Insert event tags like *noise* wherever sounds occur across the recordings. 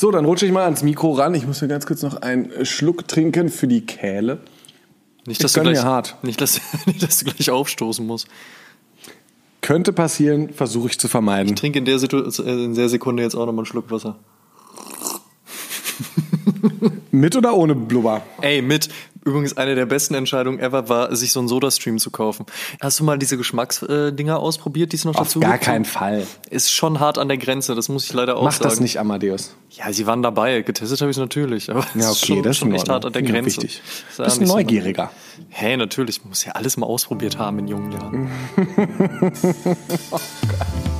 So, dann rutsche ich mal ans Mikro ran. Ich muss mir ganz kurz noch einen Schluck trinken für die Kehle. Nicht, dass, Ich du gleich, mir hart. Nicht, dass, *laughs* nicht, dass du gleich aufstoßen musst. Könnte passieren, versuche ich zu vermeiden. Trink in der, Situ in der Sekunde jetzt auch nochmal einen Schluck Wasser. Mit oder ohne Blubber? Ey, mit. Übrigens, eine der besten Entscheidungen ever war, sich so einen Soda-Stream zu kaufen. Hast du mal diese Geschmacksdinger ausprobiert, die es noch Auf dazu gar gibt? keinen Fall. Ist schon hart an der Grenze, das muss ich leider auch Mach sagen. das nicht, Amadeus. Ja, sie waren dabei. Getestet habe ich es natürlich. Aber Ja, ist okay, schon, das ist schon echt hart an der Ja, Grenze. wichtig. Ist ja Bist nicht so- neugieriger. Hey, natürlich. Man muss ja alles mal ausprobiert haben in jungen Jahren. Das *laughs*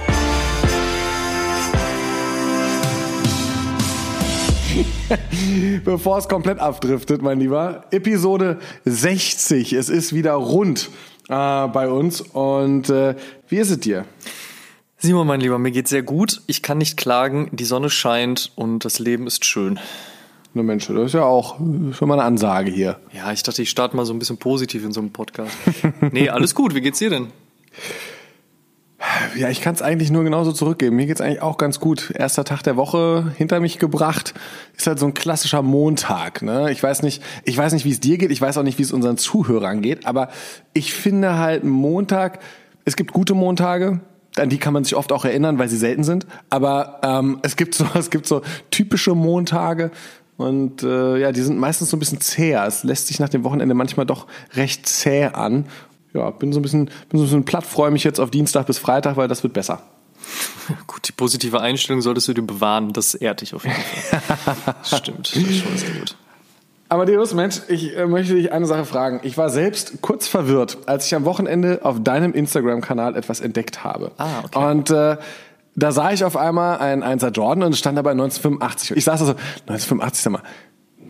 *laughs* Bevor es komplett abdriftet, mein Lieber, Episode 60. Es ist wieder rund äh, bei uns. Und äh, wie ist es dir? Simon, mein Lieber, mir geht's sehr gut. Ich kann nicht klagen. Die Sonne scheint und das Leben ist schön. Na Mensch, das ist ja auch schon mal eine Ansage hier. Ja, ich dachte, ich starte mal so ein bisschen positiv in so einem Podcast. nee, alles gut. Wie geht's dir denn? Ja, ich kann es eigentlich nur genauso zurückgeben. Mir geht's eigentlich auch ganz gut. Erster Tag der Woche hinter mich gebracht. Ist halt so ein klassischer Montag. Ne? Ich weiß nicht, ich weiß nicht, wie es dir geht. Ich weiß auch nicht, wie es unseren Zuhörern geht. Aber ich finde halt Montag. Es gibt gute Montage. An die kann man sich oft auch erinnern, weil sie selten sind. Aber ähm, es gibt so, *laughs* es gibt so typische Montage. Und äh, ja, die sind meistens so ein bisschen zäher. Es lässt sich nach dem Wochenende manchmal doch recht zäh an. Ja, bin so ein bisschen, bin so ein bisschen platt, freue mich jetzt auf Dienstag bis Freitag, weil das wird besser. *laughs* Gut, die positive Einstellung solltest du dir bewahren. Das ehrt dich auf jeden Fall. *laughs* Stimmt, das ist schon sehr gut. Amadeus, Mensch, ich äh, möchte dich eine Sache fragen. Ich war selbst kurz verwirrt, als ich am Wochenende auf deinem Instagram-Kanal etwas entdeckt habe. Ah, okay. Und äh, da sah ich auf einmal ein 1er Jordan und stand dabei 1985. Ich saß also, 1985, sag mal,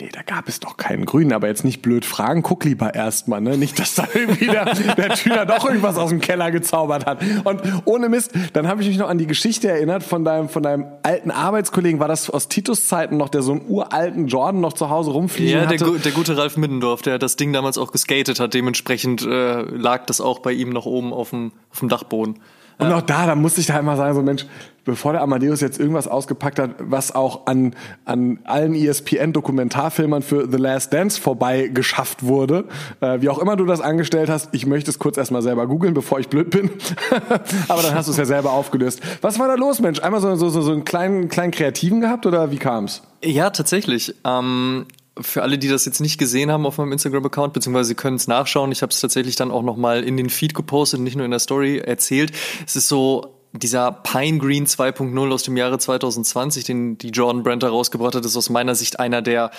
nee, da gab es doch keinen Grünen, aber jetzt nicht blöd fragen, guck lieber erstmal, ne? Nicht, dass da irgendwie der, der Tüner doch irgendwas aus dem Keller gezaubert hat. Und ohne Mist, dann habe ich mich noch an die Geschichte erinnert von deinem, von deinem alten Arbeitskollegen, war das aus Titus Zeiten noch, der so einen uralten Jordan noch zu Hause rumfliegen Ja, der, hatte? gu- der gute Ralf Middendorf, der das Ding damals auch geskatet hat. Dementsprechend äh, lag das auch bei ihm noch oben auf dem, auf dem Dachboden. Und auch da, da musste ich da einmal sagen, so Mensch, bevor der Amadeus jetzt irgendwas ausgepackt hat, was auch an, an allen ESPN-Dokumentarfilmern für The Last Dance vorbei geschafft wurde, äh, wie auch immer du das angestellt hast, ich möchte es kurz erstmal selber googeln, bevor ich blöd bin. *laughs* Aber dann hast du es ja selber aufgelöst. Was war da los, Mensch? Einmal so, so, so, so einen kleinen, kleinen Kreativen gehabt oder wie kam's? Ja, tatsächlich. Ähm, für alle, die das jetzt nicht gesehen haben auf meinem Instagram-Account, beziehungsweise können es nachschauen, ich habe es tatsächlich dann auch nochmal in den Feed gepostet, nicht nur in der Story erzählt. Es ist so dieser Pine Green 2.0 aus dem Jahre 2020, den die Jordan Brand herausgebracht hat, ist aus meiner Sicht einer der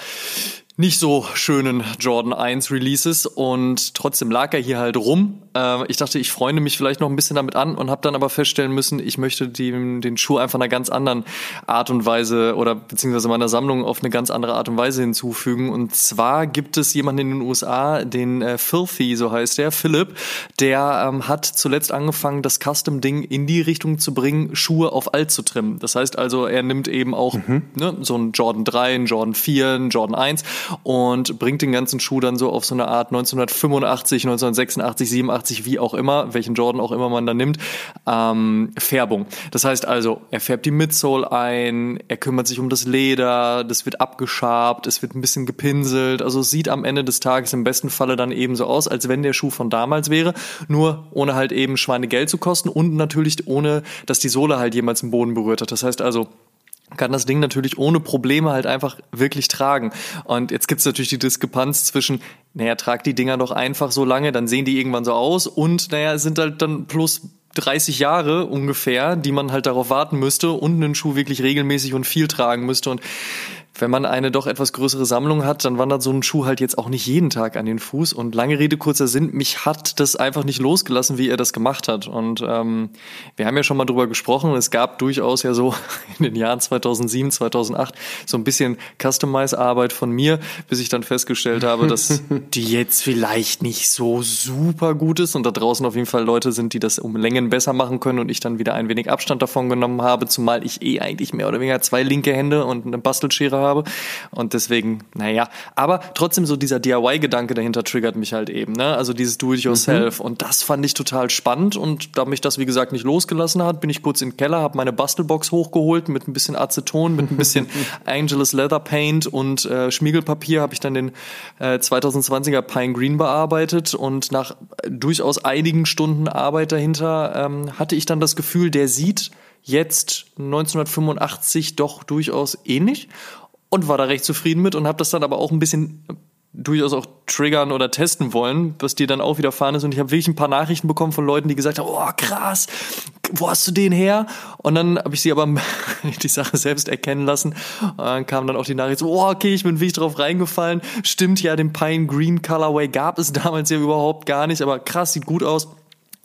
nicht so schönen Jordan 1 Releases und trotzdem lag er hier halt rum. Äh, ich dachte, ich freunde mich vielleicht noch ein bisschen damit an und habe dann aber feststellen müssen, ich möchte den, den Schuh einfach einer ganz anderen Art und Weise oder beziehungsweise meiner Sammlung auf eine ganz andere Art und Weise hinzufügen. Und zwar gibt es jemanden in den USA, den äh, Filthy, so heißt er, Philipp, der ähm, hat zuletzt angefangen, das Custom-Ding in die Richtung zu bringen, Schuhe auf alt zu trimmen. Das heißt also, er nimmt eben auch ne, so einen Jordan 3, einen Jordan 4, einen Jordan 1 und bringt den ganzen Schuh dann so auf so eine Art 1985, 1986, 87, wie auch immer, welchen Jordan auch immer man da nimmt, ähm, Färbung. Das heißt also, er färbt die Midsole ein, er kümmert sich um das Leder, das wird abgeschabt, es wird ein bisschen gepinselt, also es sieht am Ende des Tages im besten Falle dann eben so aus, als wenn der Schuh von damals wäre, nur ohne halt eben Schweinegeld zu kosten und natürlich ohne, dass die Sohle halt jemals den Boden berührt hat. Das heißt also, kann das Ding natürlich ohne Probleme halt einfach wirklich tragen. Und jetzt gibt's natürlich die Diskrepanz zwischen, naja, trag die Dinger doch einfach so lange, dann sehen die irgendwann so aus und naja, es sind halt dann plus 30 Jahre ungefähr, die man halt darauf warten müsste und einen Schuh wirklich regelmäßig und viel tragen müsste. Und wenn man eine doch etwas größere Sammlung hat, dann wandert so ein Schuh halt jetzt auch nicht jeden Tag an den Fuß. Und lange Rede, kurzer Sinn, mich hat das einfach nicht losgelassen, wie er das gemacht hat. Und ähm, wir haben ja schon mal drüber gesprochen, es gab durchaus ja so *laughs* in den Jahren 2007, 2008 so ein bisschen Customize-Arbeit von mir, bis ich dann festgestellt habe, dass *laughs* die jetzt vielleicht nicht so super gut ist und da draußen auf jeden Fall Leute sind, die das um Längen besser machen können und ich dann wieder ein wenig Abstand davon genommen habe, zumal ich eh eigentlich mehr oder weniger zwei linke Hände und eine Bastelschere habe. Und deswegen, naja, aber trotzdem so dieser DIY-Gedanke dahinter triggert mich halt eben, ne? Also dieses Do-it-yourself. Mhm. Und das fand ich total spannend. Und da mich das, wie gesagt, nicht losgelassen hat, bin ich kurz in den Keller, habe meine Bastelbox hochgeholt mit ein bisschen Aceton, mit ein bisschen *laughs* Angelus Leather Paint und äh, Schmiegelpapier habe ich dann den äh, 2020er Pine Green bearbeitet und nach durchaus einigen Stunden Arbeit dahinter ähm, hatte ich dann das Gefühl, der sieht jetzt 1985 doch durchaus ähnlich und war da recht zufrieden mit und habe das dann aber auch ein bisschen durchaus auch triggern oder testen wollen, was dir dann auch widerfahren ist. Und ich habe wirklich ein paar Nachrichten bekommen von Leuten, die gesagt haben, oh krass, wo hast du den her? Und dann habe ich sie aber *laughs* die Sache selbst erkennen lassen. Und dann kam dann auch die Nachricht so, oh, okay, ich bin wirklich drauf reingefallen. Stimmt ja, den Pine Green Colorway gab es *laughs* damals ja überhaupt gar nicht, aber krass, sieht gut aus.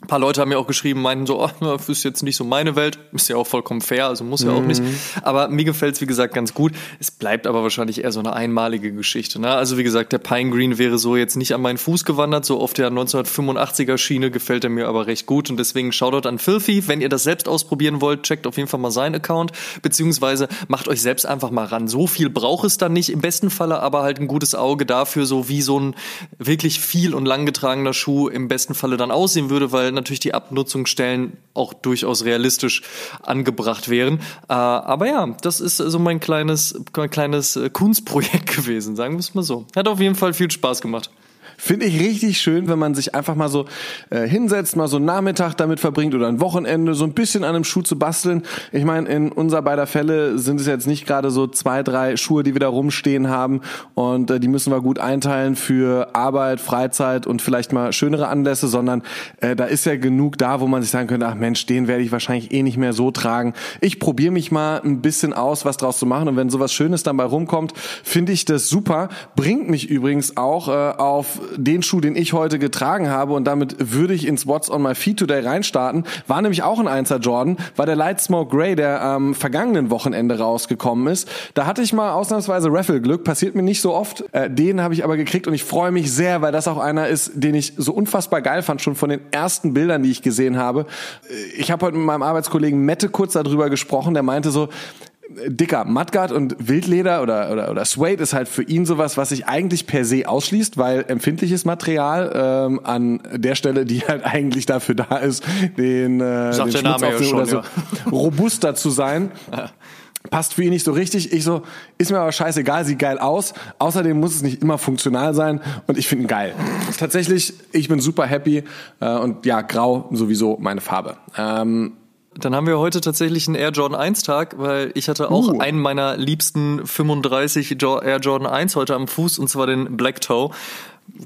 Ein paar Leute haben mir auch geschrieben, meinten so, oh, das *laughs* ist jetzt nicht so meine Welt. Ist ja auch vollkommen fair, also muss ja auch nicht. Mhm. Aber mir gefällt es, wie gesagt, ganz gut. Es bleibt aber wahrscheinlich eher so eine einmalige Geschichte. Ne? Also wie gesagt, der Pine Green wäre so jetzt nicht an meinen Fuß gewandert. So auf der 1985er Schiene gefällt er mir aber recht gut. Und deswegen Shoutout an Filthy. Wenn ihr das selbst ausprobieren wollt, checkt auf jeden Fall mal seinen Account. Beziehungsweise macht euch selbst einfach mal ran. So viel braucht es dann nicht. Im besten Falle aber halt ein gutes Auge dafür, so wie so ein wirklich viel und lang getragener Schuh im besten Falle dann aussehen würde, weil weil natürlich die Abnutzungsstellen auch durchaus realistisch angebracht wären. Äh, aber ja, das ist so mein kleines, mein kleines äh, Kunstprojekt *laughs* gewesen, sagen wir es mal so. Hat auf jeden Fall viel Spaß gemacht. Finde ich richtig schön, wenn man sich einfach mal so äh, hinsetzt, mal so einen Nachmittag damit verbringt oder ein Wochenende, so ein bisschen an einem Schuh zu basteln. Ich meine, in unser beider Fälle sind es jetzt nicht gerade so zwei, drei Schuhe, die wir da rumstehen haben und äh, die müssen wir gut einteilen für Arbeit, Freizeit und vielleicht mal schönere Anlässe, sondern äh, da ist ja genug da, wo man sich sagen könnte, ach Mensch, den werde ich wahrscheinlich eh nicht mehr so tragen. Ich probiere mich mal ein bisschen aus, was draus zu machen und wenn sowas Schönes dann bei rumkommt, finde ich das super. Bringt mich übrigens auch äh, auf den Schuh, den ich heute getragen habe und damit würde ich ins What's on my feet today reinstarten, war nämlich auch ein 1er Jordan, war der Light Smoke Grey, der am vergangenen Wochenende rausgekommen ist. Da hatte ich mal ausnahmsweise Raffle-Glück, passiert mir nicht so oft. Äh, den habe ich aber gekriegt und ich freue mich sehr, weil das auch einer ist, den ich so unfassbar geil fand, schon von den ersten Bildern, die ich gesehen habe. Äh, ich habe heute mit meinem Arbeitskollegen Mette kurz darüber gesprochen, der meinte so, dicker Mudguard und Wildleder oder, oder, oder Suede ist halt für ihn sowas, was sich eigentlich per se ausschließt, weil empfindliches Material ähm, an der Stelle, die halt eigentlich dafür da ist, den, äh, den Schmutz Name aufnehmen oder so ja. *laughs* robuster zu sein. passt für ihn nicht so richtig. Ich so, ist mir aber scheißegal, sieht geil aus. Außerdem muss es nicht immer funktional sein und ich finde ihn geil. Tatsächlich, ich bin super happy äh, und ja, grau sowieso meine Farbe. Ähm, dann haben wir heute tatsächlich einen Air Jordan 1 Tag, weil ich hatte auch uh. einen meiner liebsten 35 Air Jordan 1 heute am Fuß und zwar den Black Toe.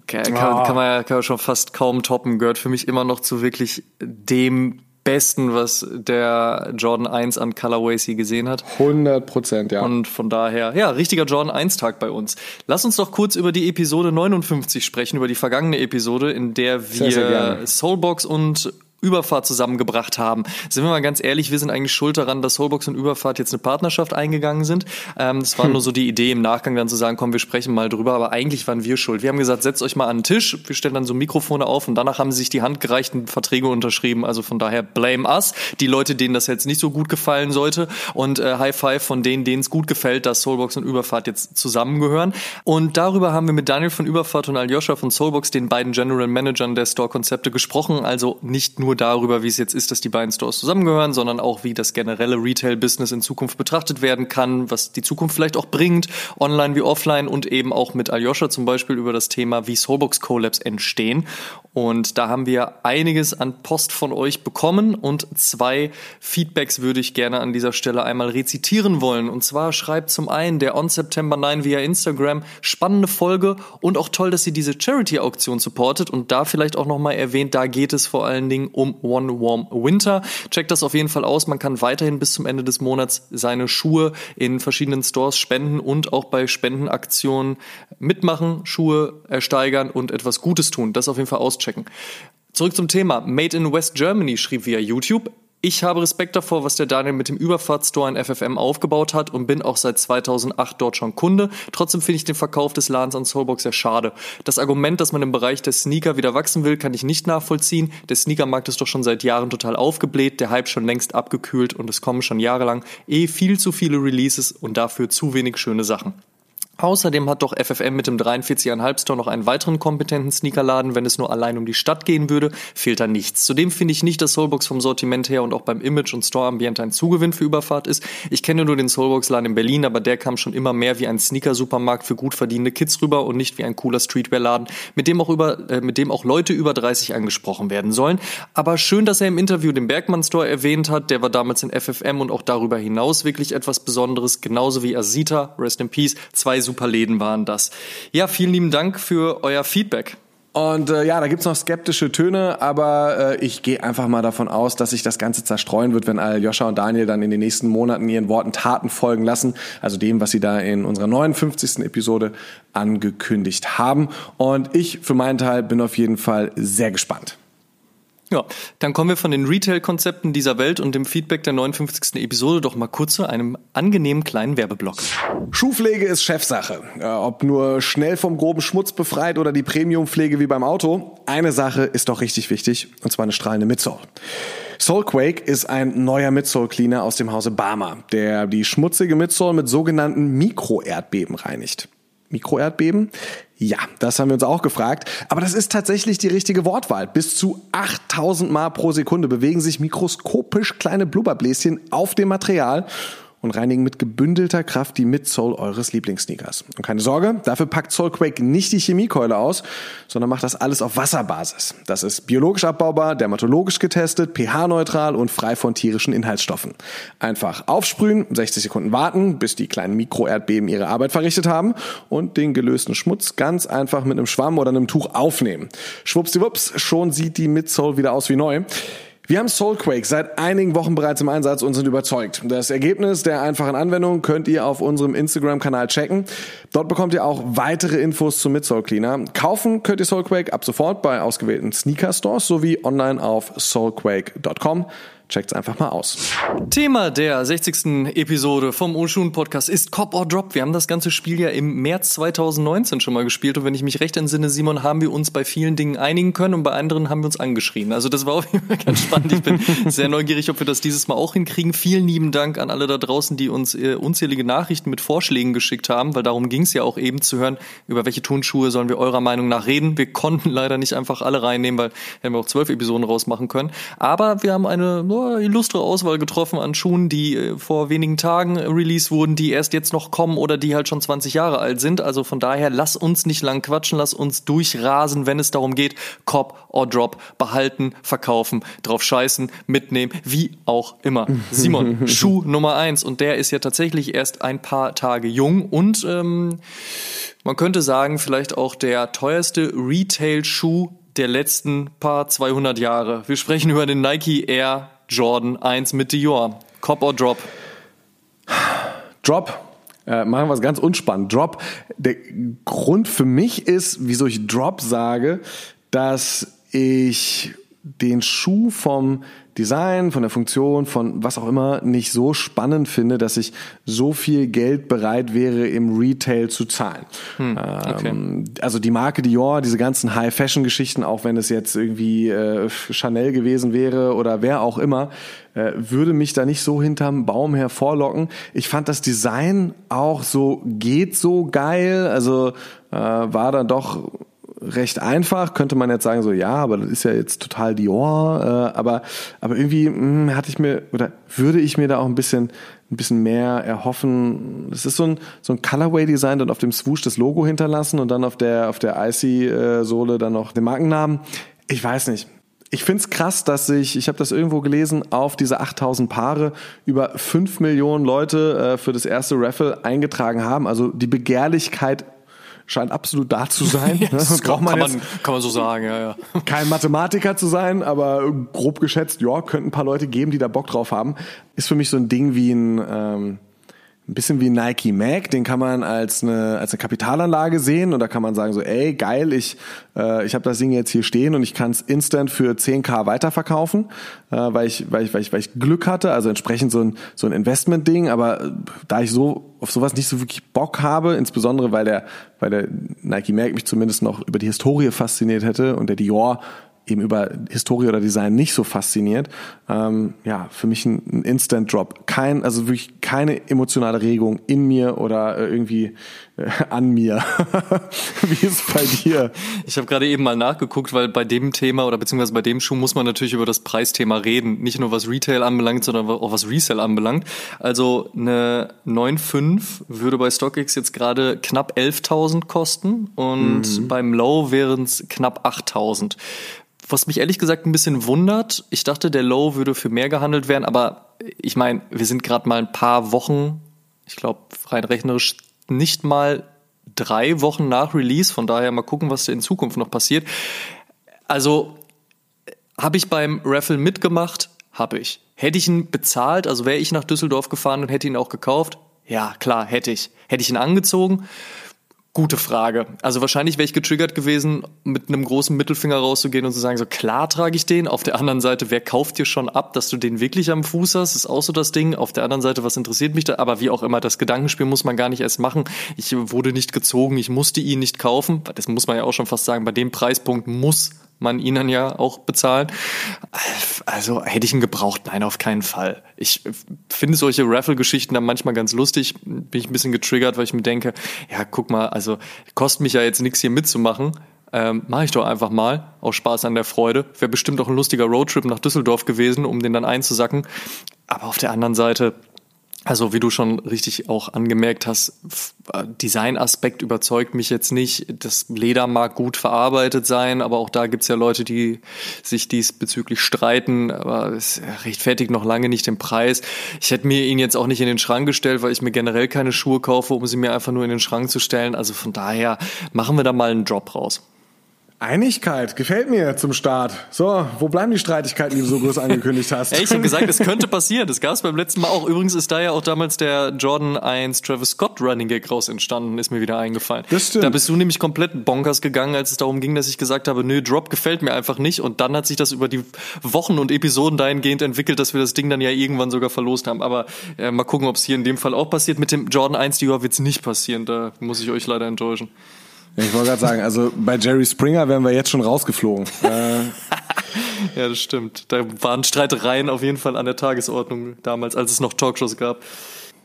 Kann, oh. kann, man ja, kann man schon fast kaum toppen, gehört für mich immer noch zu wirklich dem Besten, was der Jordan 1 an Colorways hier gesehen hat. 100 Prozent, ja. Und von daher, ja, richtiger Jordan 1 Tag bei uns. Lass uns doch kurz über die Episode 59 sprechen, über die vergangene Episode, in der wir sehr, sehr Soulbox und Überfahrt zusammengebracht haben. Sind wir mal ganz ehrlich, wir sind eigentlich schuld daran, dass Soulbox und Überfahrt jetzt eine Partnerschaft eingegangen sind. Ähm, das war hm. nur so die Idee im Nachgang dann zu sagen, komm, wir sprechen mal drüber, aber eigentlich waren wir schuld. Wir haben gesagt, setzt euch mal an den Tisch, wir stellen dann so Mikrofone auf und danach haben sie sich die handgereichten Verträge unterschrieben. Also von daher blame us. Die Leute, denen das jetzt nicht so gut gefallen sollte und äh, High Five von denen, denen es gut gefällt, dass Soulbox und Überfahrt jetzt zusammengehören. Und darüber haben wir mit Daniel von Überfahrt und Aljoscha von Soulbox, den beiden General Managern der Store-Konzepte, gesprochen. Also nicht nur darüber, wie es jetzt ist, dass die beiden Stores zusammengehören, sondern auch, wie das generelle Retail-Business in Zukunft betrachtet werden kann, was die Zukunft vielleicht auch bringt, online wie offline und eben auch mit Aljoscha zum Beispiel über das Thema, wie Soulbox Collabs entstehen. Und da haben wir einiges an Post von euch bekommen und zwei Feedbacks würde ich gerne an dieser Stelle einmal rezitieren wollen. Und zwar schreibt zum einen der On September 9 via Instagram spannende Folge und auch toll, dass sie diese Charity-Auktion supportet und da vielleicht auch nochmal erwähnt, da geht es vor allen Dingen um um One Warm Winter. Checkt das auf jeden Fall aus. Man kann weiterhin bis zum Ende des Monats seine Schuhe in verschiedenen Stores spenden und auch bei Spendenaktionen mitmachen, Schuhe ersteigern und etwas Gutes tun. Das auf jeden Fall auschecken. Zurück zum Thema. Made in West Germany schrieb via YouTube. Ich habe Respekt davor, was der Daniel mit dem Überfahrtstore in FFM aufgebaut hat und bin auch seit 2008 dort schon Kunde. Trotzdem finde ich den Verkauf des Ladens an Soulbox sehr schade. Das Argument, dass man im Bereich der Sneaker wieder wachsen will, kann ich nicht nachvollziehen. Der Sneakermarkt ist doch schon seit Jahren total aufgebläht, der Hype schon längst abgekühlt und es kommen schon jahrelang eh viel zu viele Releases und dafür zu wenig schöne Sachen. Außerdem hat doch FFM mit dem 43,5 Store noch einen weiteren kompetenten Sneakerladen. Wenn es nur allein um die Stadt gehen würde, fehlt da nichts. Zudem finde ich nicht, dass Soulbox vom Sortiment her und auch beim Image und Store-Ambiente ein Zugewinn für Überfahrt ist. Ich kenne nur den Soulbox-Laden in Berlin, aber der kam schon immer mehr wie ein Sneaker-Supermarkt für gut verdienende Kids rüber und nicht wie ein cooler Streetwear-Laden, mit dem auch äh, mit dem auch Leute über 30 angesprochen werden sollen. Aber schön, dass er im Interview den Bergmann Store erwähnt hat. Der war damals in FFM und auch darüber hinaus wirklich etwas Besonderes, genauso wie Asita, Rest in Peace, zwei super Läden waren das. Ja, vielen lieben Dank für euer Feedback. Und äh, ja, da gibt's noch skeptische Töne, aber äh, ich gehe einfach mal davon aus, dass sich das Ganze zerstreuen wird, wenn Aljoscha und Daniel dann in den nächsten Monaten ihren Worten Taten folgen lassen. Also dem, was sie da in unserer 59. Episode angekündigt haben. Und ich für meinen Teil bin auf jeden Fall sehr gespannt. Ja, dann kommen wir von den Retail-Konzepten dieser Welt und dem Feedback der 59. Episode doch mal kurz zu einem angenehmen kleinen Werbeblock. Schuhpflege ist Chefsache. Ob nur schnell vom groben Schmutz befreit oder die Premiumpflege wie beim Auto, eine Sache ist doch richtig wichtig, und zwar eine strahlende Midsole. Soulquake ist ein neuer Midsole Cleaner aus dem Hause Barmer, der die schmutzige Midsole mit sogenannten Mikroerdbeben reinigt. Mikroerdbeben? Ja, das haben wir uns auch gefragt. Aber das ist tatsächlich die richtige Wortwahl. Bis zu 8000 Mal pro Sekunde bewegen sich mikroskopisch kleine Blubberbläschen auf dem Material und reinigen mit gebündelter Kraft die Midsole eures Lieblingssneakers. Und keine Sorge, dafür packt Soulquake nicht die Chemiekeule aus, sondern macht das alles auf Wasserbasis. Das ist biologisch abbaubar, dermatologisch getestet, pH-neutral und frei von tierischen Inhaltsstoffen. Einfach aufsprühen, 60 Sekunden warten, bis die kleinen Mikroerdbeben ihre Arbeit verrichtet haben und den gelösten Schmutz ganz einfach mit einem Schwamm oder einem Tuch aufnehmen. Schwuppsdiwupps, schon sieht die Midsole wieder aus wie neu. Wir haben Soulquake seit einigen Wochen bereits im Einsatz und sind überzeugt. Das Ergebnis der einfachen Anwendung könnt ihr auf unserem Instagram-Kanal checken. Dort bekommt ihr auch weitere Infos zum Midsole Cleaner. Kaufen könnt ihr Soulquake ab sofort bei ausgewählten Sneaker-Stores sowie online auf soulquake.com. Checkt's einfach mal aus. Thema der 60. Episode vom Oshun Podcast ist Cop or Drop. Wir haben das ganze Spiel ja im März 2019 schon mal gespielt und wenn ich mich recht entsinne, Simon, haben wir uns bei vielen Dingen einigen können und bei anderen haben wir uns angeschrien. Also das war auf jeden Fall ganz *laughs* spannend. Ich bin sehr neugierig, ob wir das dieses Mal auch hinkriegen. Vielen lieben Dank an alle da draußen, die uns äh, unzählige Nachrichten mit Vorschlägen geschickt haben, weil darum ging es ja auch eben zu hören, über welche Turnschuhe sollen wir eurer Meinung nach reden. Wir konnten *laughs* leider nicht einfach alle reinnehmen, weil hätten wir auch zwölf Episoden rausmachen können. Aber wir haben eine illustre Auswahl getroffen an Schuhen, die äh, vor wenigen Tagen release wurden, die erst jetzt noch kommen oder die halt schon 20 Jahre alt sind. Also von daher, lass uns nicht lang quatschen, lass uns durchrasen, wenn es darum geht, Cop or Drop, behalten, verkaufen, drauf scheißen, mitnehmen, wie auch immer. *laughs* Simon, Schuh Nummer eins und der ist ja tatsächlich erst ein paar Tage jung und ähm, man könnte sagen, vielleicht auch der teuerste Retail-Schuh der letzten paar 200 Jahre. Wir sprechen über den Nike Air Jordan 1 mit Dior. Cop or Drop? Drop. Äh, machen wir es ganz unspannend. Drop. Der Grund für mich ist, wieso ich Drop sage, dass ich den Schuh vom Design, von der Funktion, von was auch immer nicht so spannend finde, dass ich so viel Geld bereit wäre, im Retail zu zahlen. Hm, okay. ähm, also die Marke Dior, diese ganzen High-Fashion-Geschichten, auch wenn es jetzt irgendwie äh, Chanel gewesen wäre oder wer auch immer, äh, würde mich da nicht so hinterm Baum hervorlocken. Ich fand das Design auch so geht so geil, also äh, war dann doch recht einfach, könnte man jetzt sagen, so ja, aber das ist ja jetzt total Dior, äh, aber, aber irgendwie mh, hm, hatte ich mir oder würde ich mir da auch ein bisschen, ein bisschen mehr erhoffen. Es ist so ein, so ein Colorway-Design, dann auf dem Swoosh das Logo hinterlassen und dann auf der, auf der IC-Sohle dann noch den Markennamen. Ich weiß nicht. Ich find's krass, dass sich, ich habe das irgendwo gelesen, auf diese 8000 Paare über 5 Millionen Leute äh, für das erste Raffle eingetragen haben. Also die Begehrlichkeit scheint absolut da zu sein. *laughs* Ja, das Braucht kann, man man, jetzt kann man so sagen, ja, ja. kein Mathematiker zu sein, aber grob geschätzt, ja, könnten ein paar Leute geben, die da Bock drauf haben. Ist für mich so ein Ding wie ein, ähm, ein bisschen wie Nike Mac, den kann man als eine, als eine Kapitalanlage sehen und da kann man sagen so, ey, geil, ich, äh, ich habe das Ding jetzt hier stehen und ich kann es instant für 10k weiterverkaufen, äh, weil, ich, weil, ich, weil, ich, weil ich Glück hatte, also entsprechend so ein, so ein Investment-Ding, aber äh, da ich so auf sowas nicht so wirklich Bock habe, insbesondere weil der, weil der Nike Mac mich zumindest noch über die Historie fasziniert hätte und der Dior eben über Historie oder Design nicht so fasziniert. Ähm, ja, für mich ein, ein Instant Drop. Kein, also wirklich keine emotionale Regung in mir oder äh, irgendwie *laughs* an mir. *laughs* Wie ist es bei dir? Ich habe gerade eben mal nachgeguckt, weil bei dem Thema oder beziehungsweise bei dem Schuh muss man natürlich über das Preisthema reden. Nicht nur was Retail anbelangt, sondern auch was Resell anbelangt. Also eine 9.5 würde bei StockX jetzt gerade knapp 11.000 kosten und mhm. beim Low wären es knapp 8.000. Was mich ehrlich gesagt ein bisschen wundert, ich dachte, der Low würde für mehr gehandelt werden, aber ich meine, wir sind gerade mal ein paar Wochen, ich glaube rein rechnerisch nicht mal drei Wochen nach Release, von daher mal gucken, was da in Zukunft noch passiert. Also habe ich beim Raffle mitgemacht? Habe ich. Hätte ich ihn bezahlt, also wäre ich nach Düsseldorf gefahren und hätte ihn auch gekauft? Ja, klar, hätte ich. Hätte ich ihn angezogen? Gute Frage. Also wahrscheinlich wäre ich getriggert gewesen, mit einem großen Mittelfinger rauszugehen und zu sagen, so klar trage ich den. Auf der anderen Seite, wer kauft dir schon ab, dass du den wirklich am Fuß hast? Ist auch so das Ding. Auf der anderen Seite, was interessiert mich da? Aber wie auch immer, das Gedankenspiel muss man gar nicht erst machen. Ich wurde nicht gezogen, ich musste ihn nicht kaufen. Das muss man ja auch schon fast sagen. Bei dem Preispunkt muss man ihn dann ja auch bezahlen. Also hätte ich ihn gebraucht? Nein, auf keinen Fall. Ich finde solche Raffle-Geschichten dann manchmal ganz lustig. Bin ich ein bisschen getriggert, weil ich mir denke, ja, guck mal, also kostet mich ja jetzt nichts hier mitzumachen. Ähm, Mache ich doch einfach mal, aus Spaß an der Freude. Wäre bestimmt auch ein lustiger Roadtrip nach Düsseldorf gewesen, um den dann einzusacken. Aber auf der anderen Seite, also wie du schon richtig auch angemerkt hast, Designaspekt überzeugt mich jetzt nicht. Das Leder mag gut verarbeitet sein, aber auch da gibt's ja Leute, die sich diesbezüglich streiten, aber es rechtfertigt noch lange nicht den Preis. Ich hätte mir ihn jetzt auch nicht in den Schrank gestellt, weil ich mir generell keine Schuhe kaufe, um sie mir einfach nur in den Schrank zu stellen. Also von daher machen wir da mal einen Drop raus. Einigkeit, gefällt mir zum Start. So, wo bleiben die Streitigkeiten, die du so groß angekündigt hast? Ey, ich habe gesagt, es könnte *laughs* passieren. Das gab es beim letzten Mal auch. Übrigens ist da ja auch damals der Jordan 1 Travis Scott Running Gag raus entstanden, ist mir wieder eingefallen. Das stimmt. Da bist du nämlich komplett bonkers gegangen, als es darum ging, dass ich gesagt habe, nö, Drop gefällt mir einfach nicht. Und dann hat sich das über die Wochen und Episoden dahingehend entwickelt, dass wir das Ding dann ja irgendwann sogar verlost haben. Aber äh, mal gucken, ob es hier in dem Fall auch passiert. Mit dem Jordan 1 Dior wird's nicht passieren. Da muss ich euch leider enttäuschen. Ich wollte gerade sagen, also bei Jerry Springer wären wir jetzt schon rausgeflogen. *laughs* äh. Ja, das stimmt. Da waren Streitereien auf jeden Fall an der Tagesordnung damals, als es noch Talkshows gab.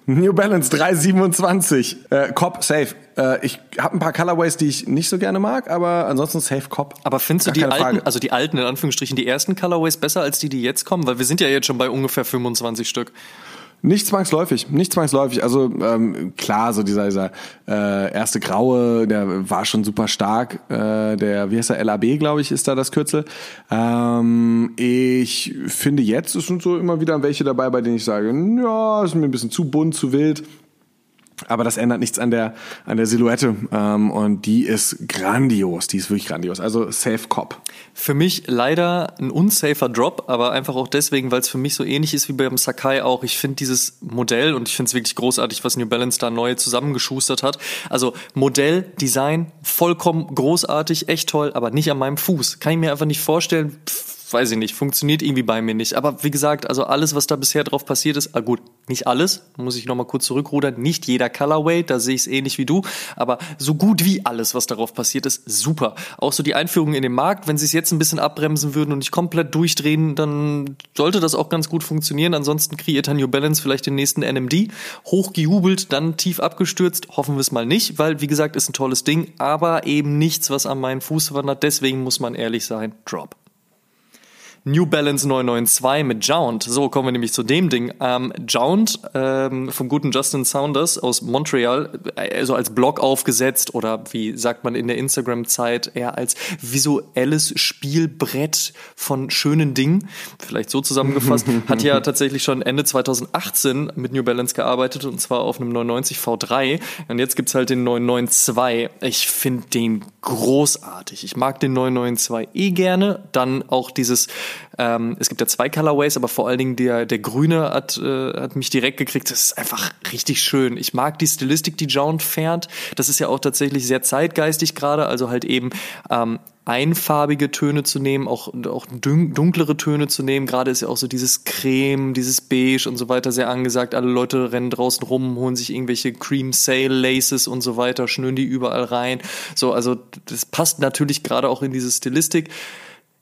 New Balance 327. Äh, Cop, safe. Äh, ich habe ein paar Colorways, die ich nicht so gerne mag, aber ansonsten safe Cop. Aber findest du die alten, also die alten, in Anführungsstrichen, die ersten Colorways besser als die, die jetzt kommen? Weil wir sind ja jetzt schon bei ungefähr 25 Stück. Nicht zwangsläufig, nicht zwangsläufig. Also ähm, klar, so dieser, dieser äh, erste Graue, der war schon super stark. Äh, der, wie heißt der, LAB, glaube ich, ist da das Kürzel. Ähm, ich finde jetzt, es sind so immer wieder welche dabei, bei denen ich sage, ja, ist mir ein bisschen zu bunt, zu wild. Aber das ändert nichts an der, an der Silhouette. Ähm, und die ist grandios. Die ist wirklich grandios. Also Safe Cop. Für mich leider ein unsafer Drop, aber einfach auch deswegen, weil es für mich so ähnlich ist wie beim Sakai auch. Ich finde dieses Modell und ich finde es wirklich großartig, was New Balance da neu zusammengeschustert hat. Also Modell, Design, vollkommen großartig, echt toll, aber nicht an meinem Fuß. Kann ich mir einfach nicht vorstellen. Pff, weiß ich nicht, funktioniert irgendwie bei mir nicht. Aber wie gesagt, also alles, was da bisher drauf passiert ist, ah gut, nicht alles, muss ich nochmal kurz zurückrudern, nicht jeder Colorway, da sehe ich es ähnlich wie du, aber so gut wie alles, was darauf passiert ist, super. Auch so die Einführung in den Markt, wenn sie es jetzt ein bisschen abbremsen würden und nicht komplett durchdrehen, dann sollte das auch ganz gut funktionieren. Ansonsten kreiert New Balance vielleicht den nächsten NMD, hochgejubelt, dann tief abgestürzt, hoffen wir es mal nicht, weil wie gesagt, ist ein tolles Ding, aber eben nichts, was an meinen Fuß wandert, deswegen muss man ehrlich sein, Drop. New Balance 992 mit Jount. So kommen wir nämlich zu dem Ding. Ähm, Jount ähm, vom guten Justin Saunders aus Montreal, also als Blog aufgesetzt oder wie sagt man in der Instagram-Zeit eher als visuelles Spielbrett von schönen Dingen, vielleicht so zusammengefasst, *laughs* hat ja tatsächlich schon Ende 2018 mit New Balance gearbeitet und zwar auf einem 990 V3 und jetzt gibt's halt den 992. Ich finde den großartig. Ich mag den 992 eh gerne. Dann auch dieses ähm, es gibt ja zwei Colorways, aber vor allen Dingen der, der grüne hat, äh, hat mich direkt gekriegt. Das ist einfach richtig schön. Ich mag die Stilistik, die Jound fährt. Das ist ja auch tatsächlich sehr zeitgeistig gerade. Also halt eben ähm, einfarbige Töne zu nehmen, auch, auch dunklere Töne zu nehmen. Gerade ist ja auch so dieses Creme, dieses Beige und so weiter sehr angesagt. Alle Leute rennen draußen rum, holen sich irgendwelche Cream Sale Laces und so weiter, schnüren die überall rein. So, also das passt natürlich gerade auch in diese Stilistik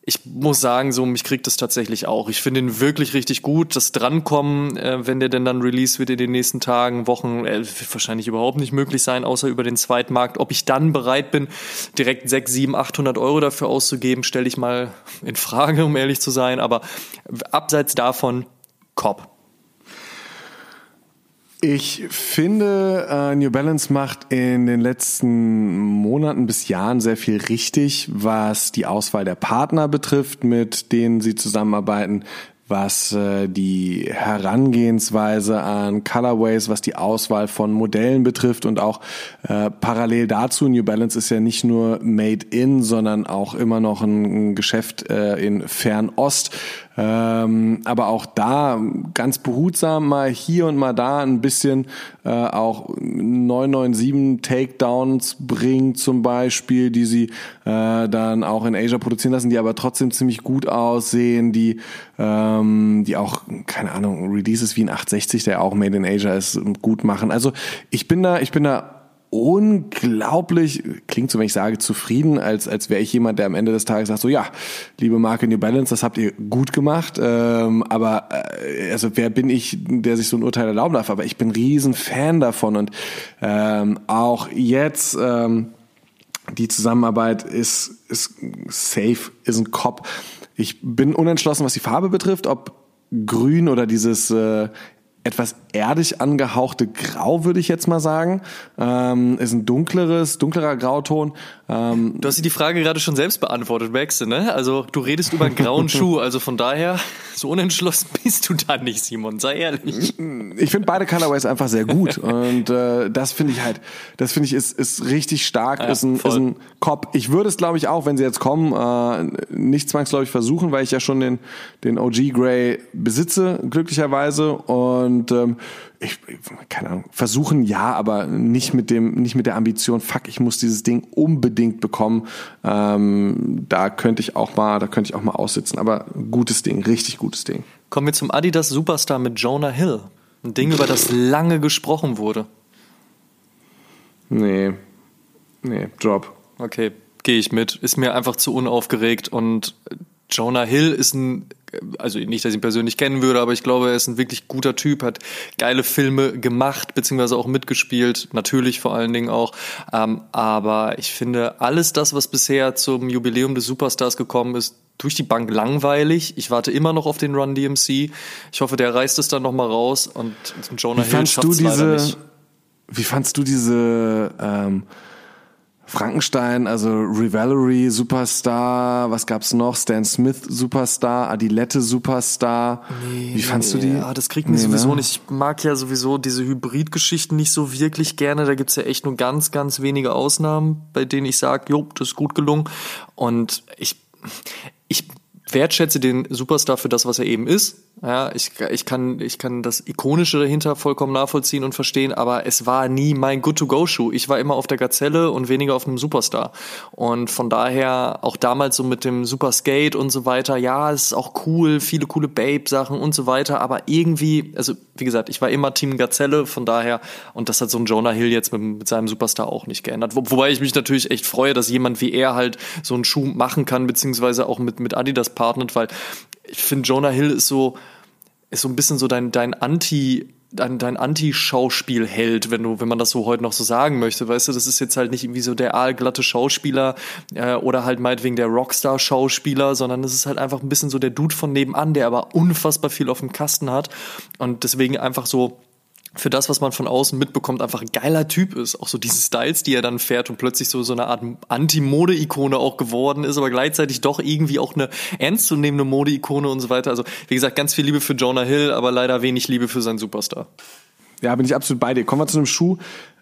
ich muss sagen, so mich kriegt das tatsächlich auch. Ich finde ihn wirklich richtig gut. Das Drankommen, äh, wenn der denn dann release wird in den nächsten Tagen, Wochen, äh, wird wahrscheinlich überhaupt nicht möglich sein, außer über den Zweitmarkt. Ob ich dann bereit bin, direkt 6, 7, 800 Euro dafür auszugeben, stelle ich mal in Frage, *laughs* um ehrlich zu sein. Aber abseits davon, Cop. Ich finde, äh, New Balance macht in den letzten Monaten bis Jahren sehr viel richtig, was die Auswahl der Partner betrifft, mit denen sie zusammenarbeiten, was äh, die Herangehensweise an Colorways, was die Auswahl von Modellen betrifft und auch äh, parallel dazu, New Balance ist ja nicht nur Made in, sondern auch immer noch ein, Geschäft in Fernost, ähm, aber auch da ganz behutsam mal hier und mal da ein bisschen äh, auch 997 Takedowns bringt zum Beispiel, die sie äh, dann auch in Asia produzieren lassen, die aber trotzdem ziemlich gut aussehen, die ähm, die auch, keine Ahnung, Releases wie ein 860, der auch Made in Asia ist, gut machen. Also ich bin da, ich bin da unglaublich, klingt so, wenn ich sage, zufrieden, als, als wäre ich jemand, der am Ende des Tages sagt, so ja, liebe Marke New Balance, das habt ihr gut gemacht, ähm, aber äh, also wer bin ich, der sich so ein Urteil erlauben darf, aber ich bin riesen Fan davon und ähm, auch jetzt ähm, die Zusammenarbeit ist, ist safe, ist ein Cop. Ich bin unentschlossen, was die Farbe betrifft, ob grün oder dieses äh, etwas erdig angehauchte Grau, würde ich jetzt mal sagen. Ähm, ist ein dunkleres, dunklerer Grauton. Ähm, du hast dir die Frage gerade schon selbst beantwortet, merkst du, ne? Also du redest über einen grauen *laughs* Schuh, also von daher, so unentschlossen *laughs* bist du da nicht, Simon, sei ehrlich. Ich finde beide Colorways einfach sehr gut und äh, das finde ich halt, das finde ich ist, ist richtig stark, ja, ist, ein, ist ein Cop. Ich würde es, glaube ich, auch, wenn sie jetzt kommen, äh, nicht zwangsläufig versuchen, weil ich ja schon den, den OG Grey besitze, glücklicherweise und ähm, ich, keine Ahnung, versuchen ja, aber nicht mit dem, nicht mit der Ambition, fuck, ich muss dieses Ding unbedingt bekommen. Ähm, da könnte ich auch mal, da könnte ich auch mal aussitzen. Aber gutes Ding, richtig gutes Ding. Kommen wir zum Adidas Superstar mit Jonah Hill. Ein Ding, über das lange gesprochen wurde. Nee. Nee, Drop. Okay, gehe ich mit. Ist mir einfach zu unaufgeregt und Jonah Hill ist ein also nicht, dass ich ihn persönlich kennen würde, aber ich glaube, er ist ein wirklich guter Typ, hat geile Filme gemacht, beziehungsweise auch mitgespielt, natürlich vor allen Dingen auch. Ähm, aber ich finde, alles das, was bisher zum Jubiläum des Superstars gekommen ist, durch die Bank langweilig. Ich warte immer noch auf den Run DMC. Ich hoffe, der reißt es dann nochmal raus und Jonah Hill schafft es leider nicht. Wie fandst du diese ähm, Frankenstein, also Revalerie Superstar, was gab's noch? Stan Smith Superstar, Adilette Superstar. Nee, Wie fandst nee, du die? Ja, das kriegt mich nee, sowieso ne? nicht. Ich mag ja sowieso diese Hybridgeschichten nicht so wirklich gerne. Da gibt's ja echt nur ganz, ganz wenige Ausnahmen, bei denen ich sage, jo, das ist gut gelungen. Und ich, ich wertschätze den Superstar für das, was er eben ist. Ja, ich, ich, kann, ich kann das Ikonische dahinter vollkommen nachvollziehen und verstehen, aber es war nie mein Good-to-Go-Schuh. Ich war immer auf der Gazelle und weniger auf einem Superstar. Und von daher auch damals so mit dem Superskate und so weiter, ja, es ist auch cool, viele coole Babe-Sachen und so weiter, aber irgendwie, also wie gesagt, ich war immer Team Gazelle, von daher, und das hat so ein Jonah Hill jetzt mit, mit seinem Superstar auch nicht geändert. Wo, wobei ich mich natürlich echt freue, dass jemand wie er halt so einen Schuh machen kann, beziehungsweise auch mit, mit Adidas partnert, weil ich finde, Jonah Hill ist so, ist so ein bisschen so dein, dein Anti- dein, dein Anti-Schauspielheld, wenn du, wenn man das so heute noch so sagen möchte, weißt du, das ist jetzt halt nicht irgendwie so der aalglatte Schauspieler äh, oder halt meinetwegen der Rockstar-Schauspieler, sondern es ist halt einfach ein bisschen so der Dude von nebenan, der aber unfassbar viel auf dem Kasten hat. Und deswegen einfach so für das, was man von außen mitbekommt, einfach ein geiler Typ ist. Auch so diese Styles, die er dann fährt und plötzlich so, so eine Art Anti-Mode-Ikone auch geworden ist, aber gleichzeitig doch irgendwie auch eine ernstzunehmende Mode-Ikone und so weiter. Also, wie gesagt, ganz viel Liebe für Jonah Hill, aber leider wenig Liebe für seinen Superstar. Ja, bin ich absolut bei dir. Kommen wir zu einem Schuh,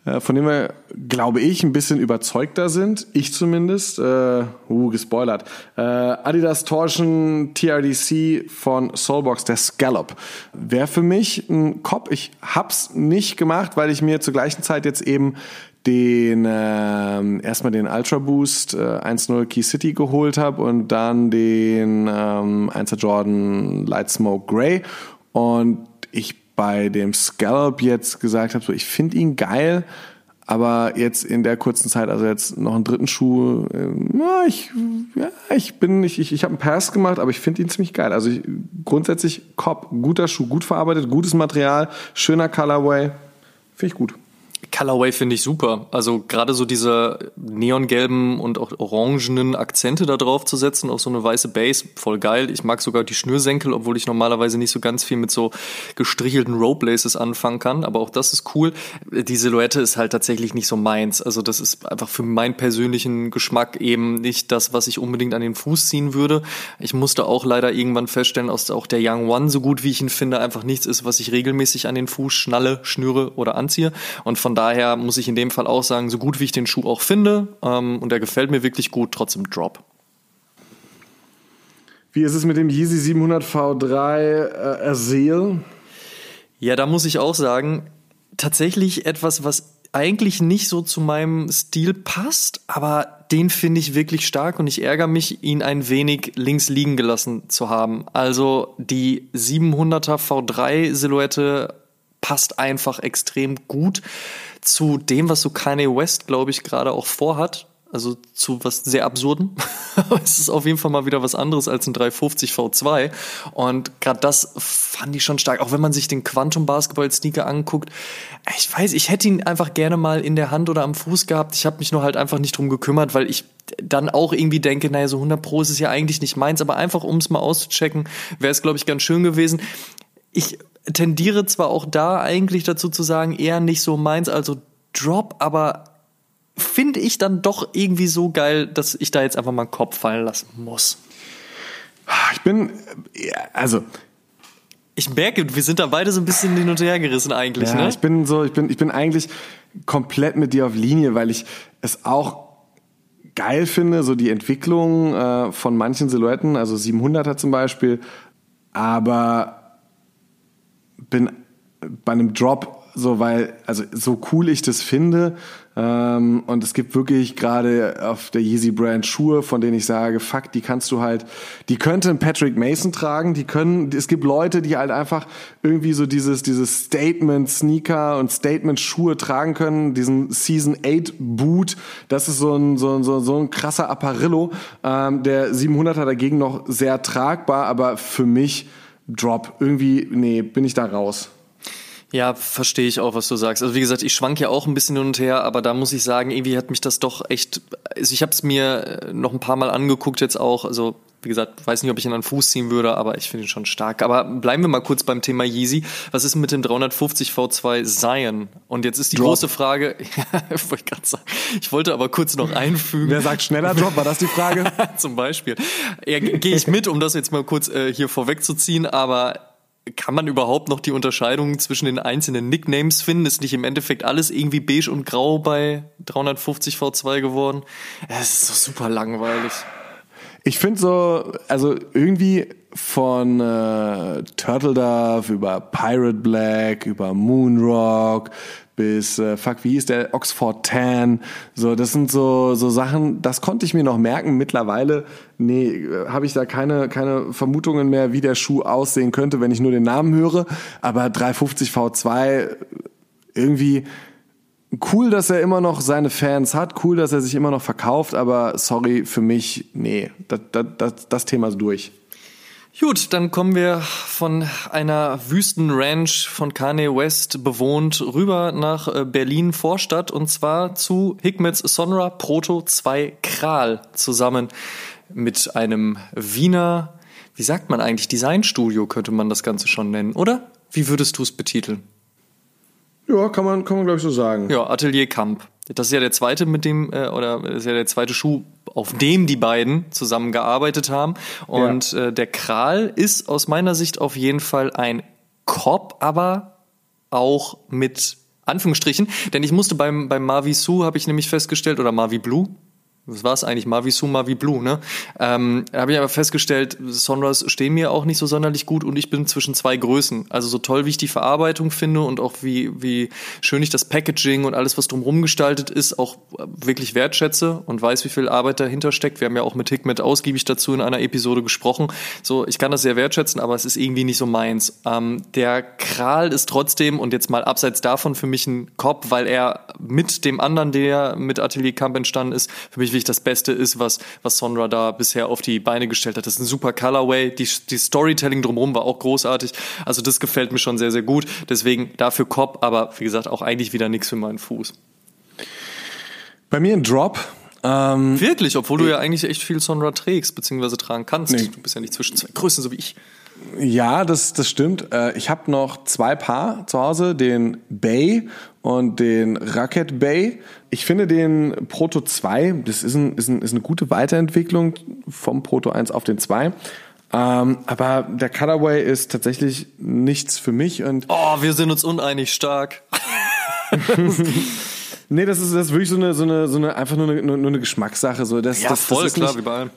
äh, von dem wir, glaube ich, ein bisschen überzeugter sind. Ich zumindest. Äh, uh, gespoilert. Äh, Adidas Torsion TRDC von Soulbox, der Scallop. Wäre für mich ein Kopf. Ich hab's nicht gemacht, weil ich mir zur gleichen Zeit jetzt eben den äh, erstmal den Ultra Boost äh, 1.0 Key City geholt habe und dann den ähm, 1er Jordan Light Smoke Grey und ich bei dem Scallop jetzt gesagt habe, so, ich finde ihn geil, aber jetzt in der kurzen Zeit, also jetzt noch einen dritten Schuh, äh, ja, ich, ja, ich bin, ich, ich, ich habe einen Pass gemacht, aber ich finde ihn ziemlich geil. Also ich, grundsätzlich Cop, guter Schuh, gut verarbeitet, gutes Material, schöner Colorway, finde ich gut. Colorway finde ich super. Also gerade so diese neongelben und auch orangenen Akzente da drauf zu setzen auf so eine weiße Base, voll geil. Ich mag sogar die Schnürsenkel, obwohl ich normalerweise nicht so ganz viel mit so gestrichelten Rope Laces anfangen kann. Aber auch das ist cool. Die Silhouette ist halt tatsächlich nicht so meins. Also das ist einfach für meinen persönlichen Geschmack eben nicht das, was ich unbedingt an den Fuß ziehen würde. Ich musste auch leider irgendwann feststellen, dass auch der Young One, so gut wie ich ihn finde, einfach nichts ist, was ich regelmäßig an den Fuß schnalle, schnüre oder anziehe. Und von daher daher muss ich in dem Fall auch sagen, so gut wie ich den Schuh auch finde, ähm, und der gefällt mir wirklich gut, trotzdem Drop. Wie ist es mit dem Yeezy 700 V3 äh, Azeel? Ja, da muss ich auch sagen, tatsächlich etwas, was eigentlich nicht so zu meinem Stil passt, aber den finde ich wirklich stark und ich ärgere mich, ihn ein wenig links liegen gelassen zu haben. Also die 700er V3 Silhouette passt einfach extrem gut zu dem, was so Kanye West, glaube ich, gerade auch vorhat. Also zu was sehr absurden. *laughs* es ist auf jeden Fall mal wieder was anderes als ein 350 V2. Und gerade das fand ich schon stark. Auch wenn man sich den Quantum Basketball Sneaker anguckt. Ich weiß, ich hätte ihn einfach gerne mal in der Hand oder am Fuß gehabt. Ich habe mich nur halt einfach nicht drum gekümmert, weil ich dann auch irgendwie denke, naja, so 100 Pro ist es ja eigentlich nicht meins. Aber einfach, um es mal auszuchecken, wäre es, glaube ich, ganz schön gewesen. Ich tendiere zwar auch da eigentlich dazu zu sagen, eher nicht so meins, also Drop, aber finde ich dann doch irgendwie so geil, dass ich da jetzt einfach mal einen Kopf fallen lassen muss. Ich bin, also. Ich merke, wir sind da beide so ein bisschen hin und her gerissen eigentlich, ja, ne? Ich bin so, ich bin, ich bin eigentlich komplett mit dir auf Linie, weil ich es auch geil finde, so die Entwicklung äh, von manchen Silhouetten, also 700er zum Beispiel, aber bin bei einem Drop so, weil, also so cool ich das finde, ähm, und es gibt wirklich gerade auf der Yeezy Brand Schuhe, von denen ich sage, fuck, die kannst du halt, die könnte ein Patrick Mason tragen, die können, es gibt Leute, die halt einfach irgendwie so dieses, dieses Statement Sneaker und Statement Schuhe tragen können, diesen Season 8 Boot, das ist so ein, so, so, so ein krasser Apparillo, ähm, der 700er dagegen noch sehr tragbar, aber für mich Drop. Irgendwie, nee, bin ich da raus. Ja, verstehe ich auch, was du sagst. Also wie gesagt, ich schwank ja auch ein bisschen hin und her, aber da muss ich sagen, irgendwie hat mich das doch echt. Also ich habe es mir noch ein paar Mal angeguckt jetzt auch. Also wie gesagt, weiß nicht, ob ich ihn an den Fuß ziehen würde, aber ich finde ihn schon stark. Aber bleiben wir mal kurz beim Thema Yeezy. Was ist mit dem 350 V2 Zion? Und jetzt ist die Drop. große Frage, *laughs* ich, wollte sagen, ich wollte aber kurz noch einfügen. Wer sagt schneller Drop? War das die Frage? *laughs* Zum Beispiel. Ja, Gehe ich mit, um das jetzt mal kurz äh, hier vorwegzuziehen, aber kann man überhaupt noch die Unterscheidung zwischen den einzelnen Nicknames finden? Ist nicht im Endeffekt alles irgendwie beige und grau bei 350 V2 geworden? Es ist so super langweilig. Ich finde so, also irgendwie von äh, Turtle Dove über Pirate Black, über Moonrock bis äh, fuck, wie hieß der? Oxford Tan, so das sind so so Sachen, das konnte ich mir noch merken. Mittlerweile nee, äh, habe ich da keine keine Vermutungen mehr, wie der Schuh aussehen könnte, wenn ich nur den Namen höre, aber 350 V2 irgendwie cool, dass er immer noch seine Fans hat, cool, dass er sich immer noch verkauft, aber sorry, für mich, nee, das, das, das, das Thema ist durch. Gut, dann kommen wir von einer Wüstenranch von Kanye West bewohnt rüber nach äh, Berlin Vorstadt und zwar zu Hikmets Sonra Proto 2 Kral zusammen mit einem Wiener, wie sagt man eigentlich, Designstudio könnte man das Ganze schon nennen, oder? Wie würdest du es betiteln? Ja, kann man, kann man glaube ich so sagen. Ja, Atelier Kamp. Das ist ja der zweite mit dem, äh, oder das ist ja der zweite Schuh, auf dem die beiden zusammengearbeitet haben. Und ja. äh, der Kral ist aus meiner Sicht auf jeden Fall ein Cop, aber auch mit Anführungsstrichen. Denn ich musste beim, beim Mavi Su, habe ich nämlich festgestellt, oder Mavi Blue, was war es eigentlich? Mavi Su, Mavi Blue, ne? Ähm, habe ich aber festgestellt, Sonras stehen mir auch nicht so sonderlich gut und ich bin zwischen zwei Größen. Also so toll, wie ich die Verarbeitung finde und auch wie, wie schön ich das Packaging und alles, was drumherum gestaltet ist, auch wirklich wertschätze und weiß, wie viel Arbeit dahinter steckt. Wir haben ja auch mit Hikmet ausgiebig dazu in einer Episode gesprochen. So, ich kann das sehr wertschätzen, aber es ist irgendwie nicht so meins. Ähm, der Kral ist trotzdem, und jetzt mal abseits davon, für mich ein Kopf, weil er mit dem anderen, der mit Atelier Camp entstanden ist, für mich wirklich das Beste ist, was, was Sonra da bisher auf die Beine gestellt hat. Das ist ein super Colorway. Die, die Storytelling drumherum war auch großartig. Also das gefällt mir schon sehr, sehr gut. Deswegen dafür Cop, aber wie gesagt, auch eigentlich wieder nichts für meinen Fuß. Bei mir ein Drop. Ähm, Wirklich, obwohl du ja eigentlich echt viel Sonra trägst, beziehungsweise tragen kannst. Nee. Du bist ja nicht zwischen zwei Größen, so wie ich. Ja, das, das stimmt. Äh, ich habe noch zwei Paar zu Hause, den Bay und den Rocket Bay. Ich finde den Proto 2, das ist, ein, ist, ein, ist eine gute Weiterentwicklung vom Proto 1 auf den 2. Ähm, aber der Colorway ist tatsächlich nichts für mich. Und oh, wir sind uns uneinig stark. *laughs* nee, das ist, das ist wirklich so eine, so eine, so eine einfach nur eine, nur eine Geschmackssache. So, das, ja, das, voll, das klar, nicht, wie bei allem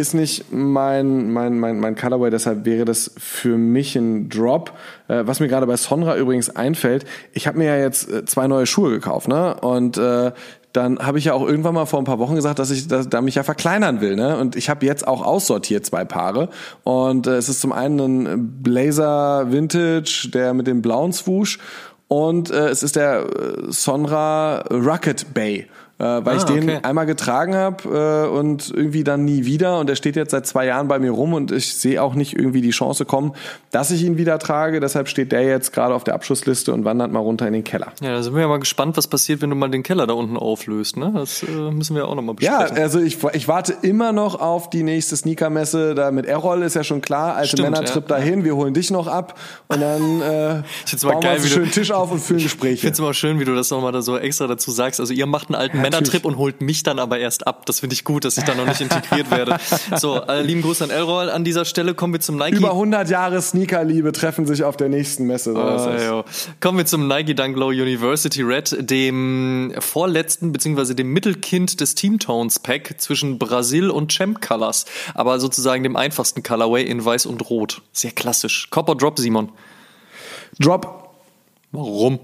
ist nicht mein, mein, mein, mein Colorway, deshalb wäre das für mich ein Drop. Äh, was mir gerade bei Sonra übrigens einfällt, ich habe mir ja jetzt äh, zwei neue Schuhe gekauft, ne? Und äh, dann habe ich ja auch irgendwann mal vor ein paar Wochen gesagt, dass ich dass, da mich ja verkleinern will. Ne? Und ich habe jetzt auch aussortiert zwei Paare. Und äh, es ist zum einen ein Blazer Vintage, der mit dem blauen Swoosh. Und äh, es ist der äh, Sonra Rocket Bay äh, weil ah, ich den okay. einmal getragen habe äh, und irgendwie dann nie wieder. Und der steht jetzt seit zwei Jahren bei mir rum und ich sehe auch nicht irgendwie die Chance kommen, dass ich ihn wieder trage. Deshalb steht der jetzt gerade auf der Abschussliste und wandert mal runter in den Keller. Ja, da sind wir ja mal gespannt, was passiert, wenn du mal den Keller da unten auflöst. Ne? Das äh, müssen wir auch nochmal besprechen. Ja, also ich, ich warte immer noch auf die nächste Sneakermesse. Da mit Errol ist ja schon klar. Alte Stimmt, Männertrip ja. dahin, wir holen dich noch ab und dann äh, ich bauen geil, wir einen schönen Tisch auf und führen *laughs* Gespräche. Ich finde es immer schön, wie du das nochmal da so extra dazu sagst. Also ihr macht einen alten ja, Männertrip und holt mich dann aber erst ab. Das finde ich gut, dass ich da noch nicht integriert werde. So, äh, lieben Gruß an Elroy. An dieser Stelle kommen wir zum Nike. Über 100 Jahre Sneakerliebe treffen sich auf der nächsten Messe. So oh, kommen wir zum Nike Dunk Low University Red, dem vorletzten beziehungsweise dem Mittelkind des Team Tones Pack zwischen Brasil und Champ Colors, aber sozusagen dem einfachsten Colorway in Weiß und Rot. Sehr klassisch. Copper Drop, Simon. Drop. Warum?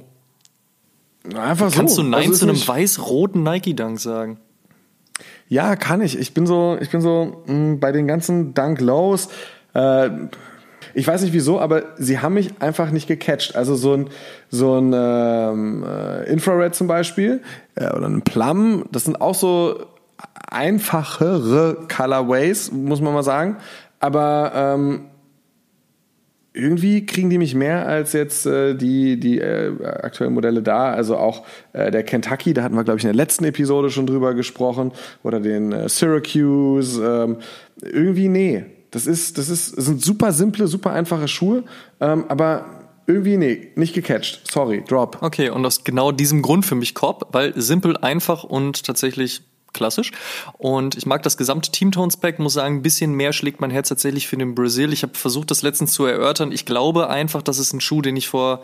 Einfach so. Kannst du Nein also zu einem weiß-roten Nike-Dunk sagen? Ja, kann ich. Ich bin so, ich bin so mh, hm, bei den ganzen Dunk Lows. Äh, ich weiß nicht wieso, aber sie haben mich einfach nicht gecatcht. Also so ein, so ein ähm, äh, Infrared zum Beispiel äh, oder ein Plum, das sind auch so einfachere Colorways, muss man mal sagen. Aber ähm, irgendwie kriegen die mich mehr als jetzt äh, die, die äh, aktuellen Modelle da. Also auch äh, der Kentucky, da hatten wir, glaube ich, in der letzten Episode schon drüber gesprochen. Oder den äh, Syracuse. Ähm, irgendwie, nee. Das ist, das ist, das sind super simple, super einfache Schuhe. Ähm, aber irgendwie, nee, nicht gecatcht. Sorry, drop. Okay, und aus genau diesem Grund für mich Korb, weil simpel, einfach und tatsächlich klassisch. Und ich mag das gesamte Team Tones Pack, muss sagen, ein bisschen mehr schlägt mein Herz tatsächlich für den Brasil. Ich habe versucht, das letztens zu erörtern. Ich glaube einfach, das ist ein Schuh, den ich vor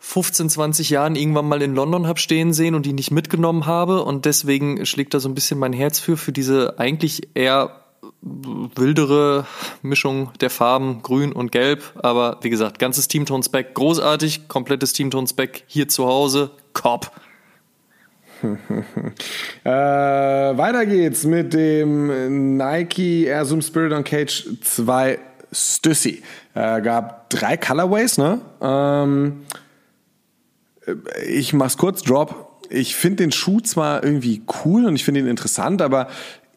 15, 20 Jahren irgendwann mal in London habe stehen sehen und die nicht mitgenommen habe. Und deswegen schlägt da so ein bisschen mein Herz für, für diese eigentlich eher wildere Mischung der Farben Grün und Gelb. Aber wie gesagt, ganzes Team Tones Back großartig, komplettes Team Tones Back hier zu Hause, Korb. *laughs* äh, weiter geht's mit dem Nike Air Zoom Spirit on Cage 2 Stussy. Äh, gab drei Colorways, ne? Ähm, ich mach's kurz, Drop. Ich finde den Schuh zwar irgendwie cool und ich finde ihn interessant, aber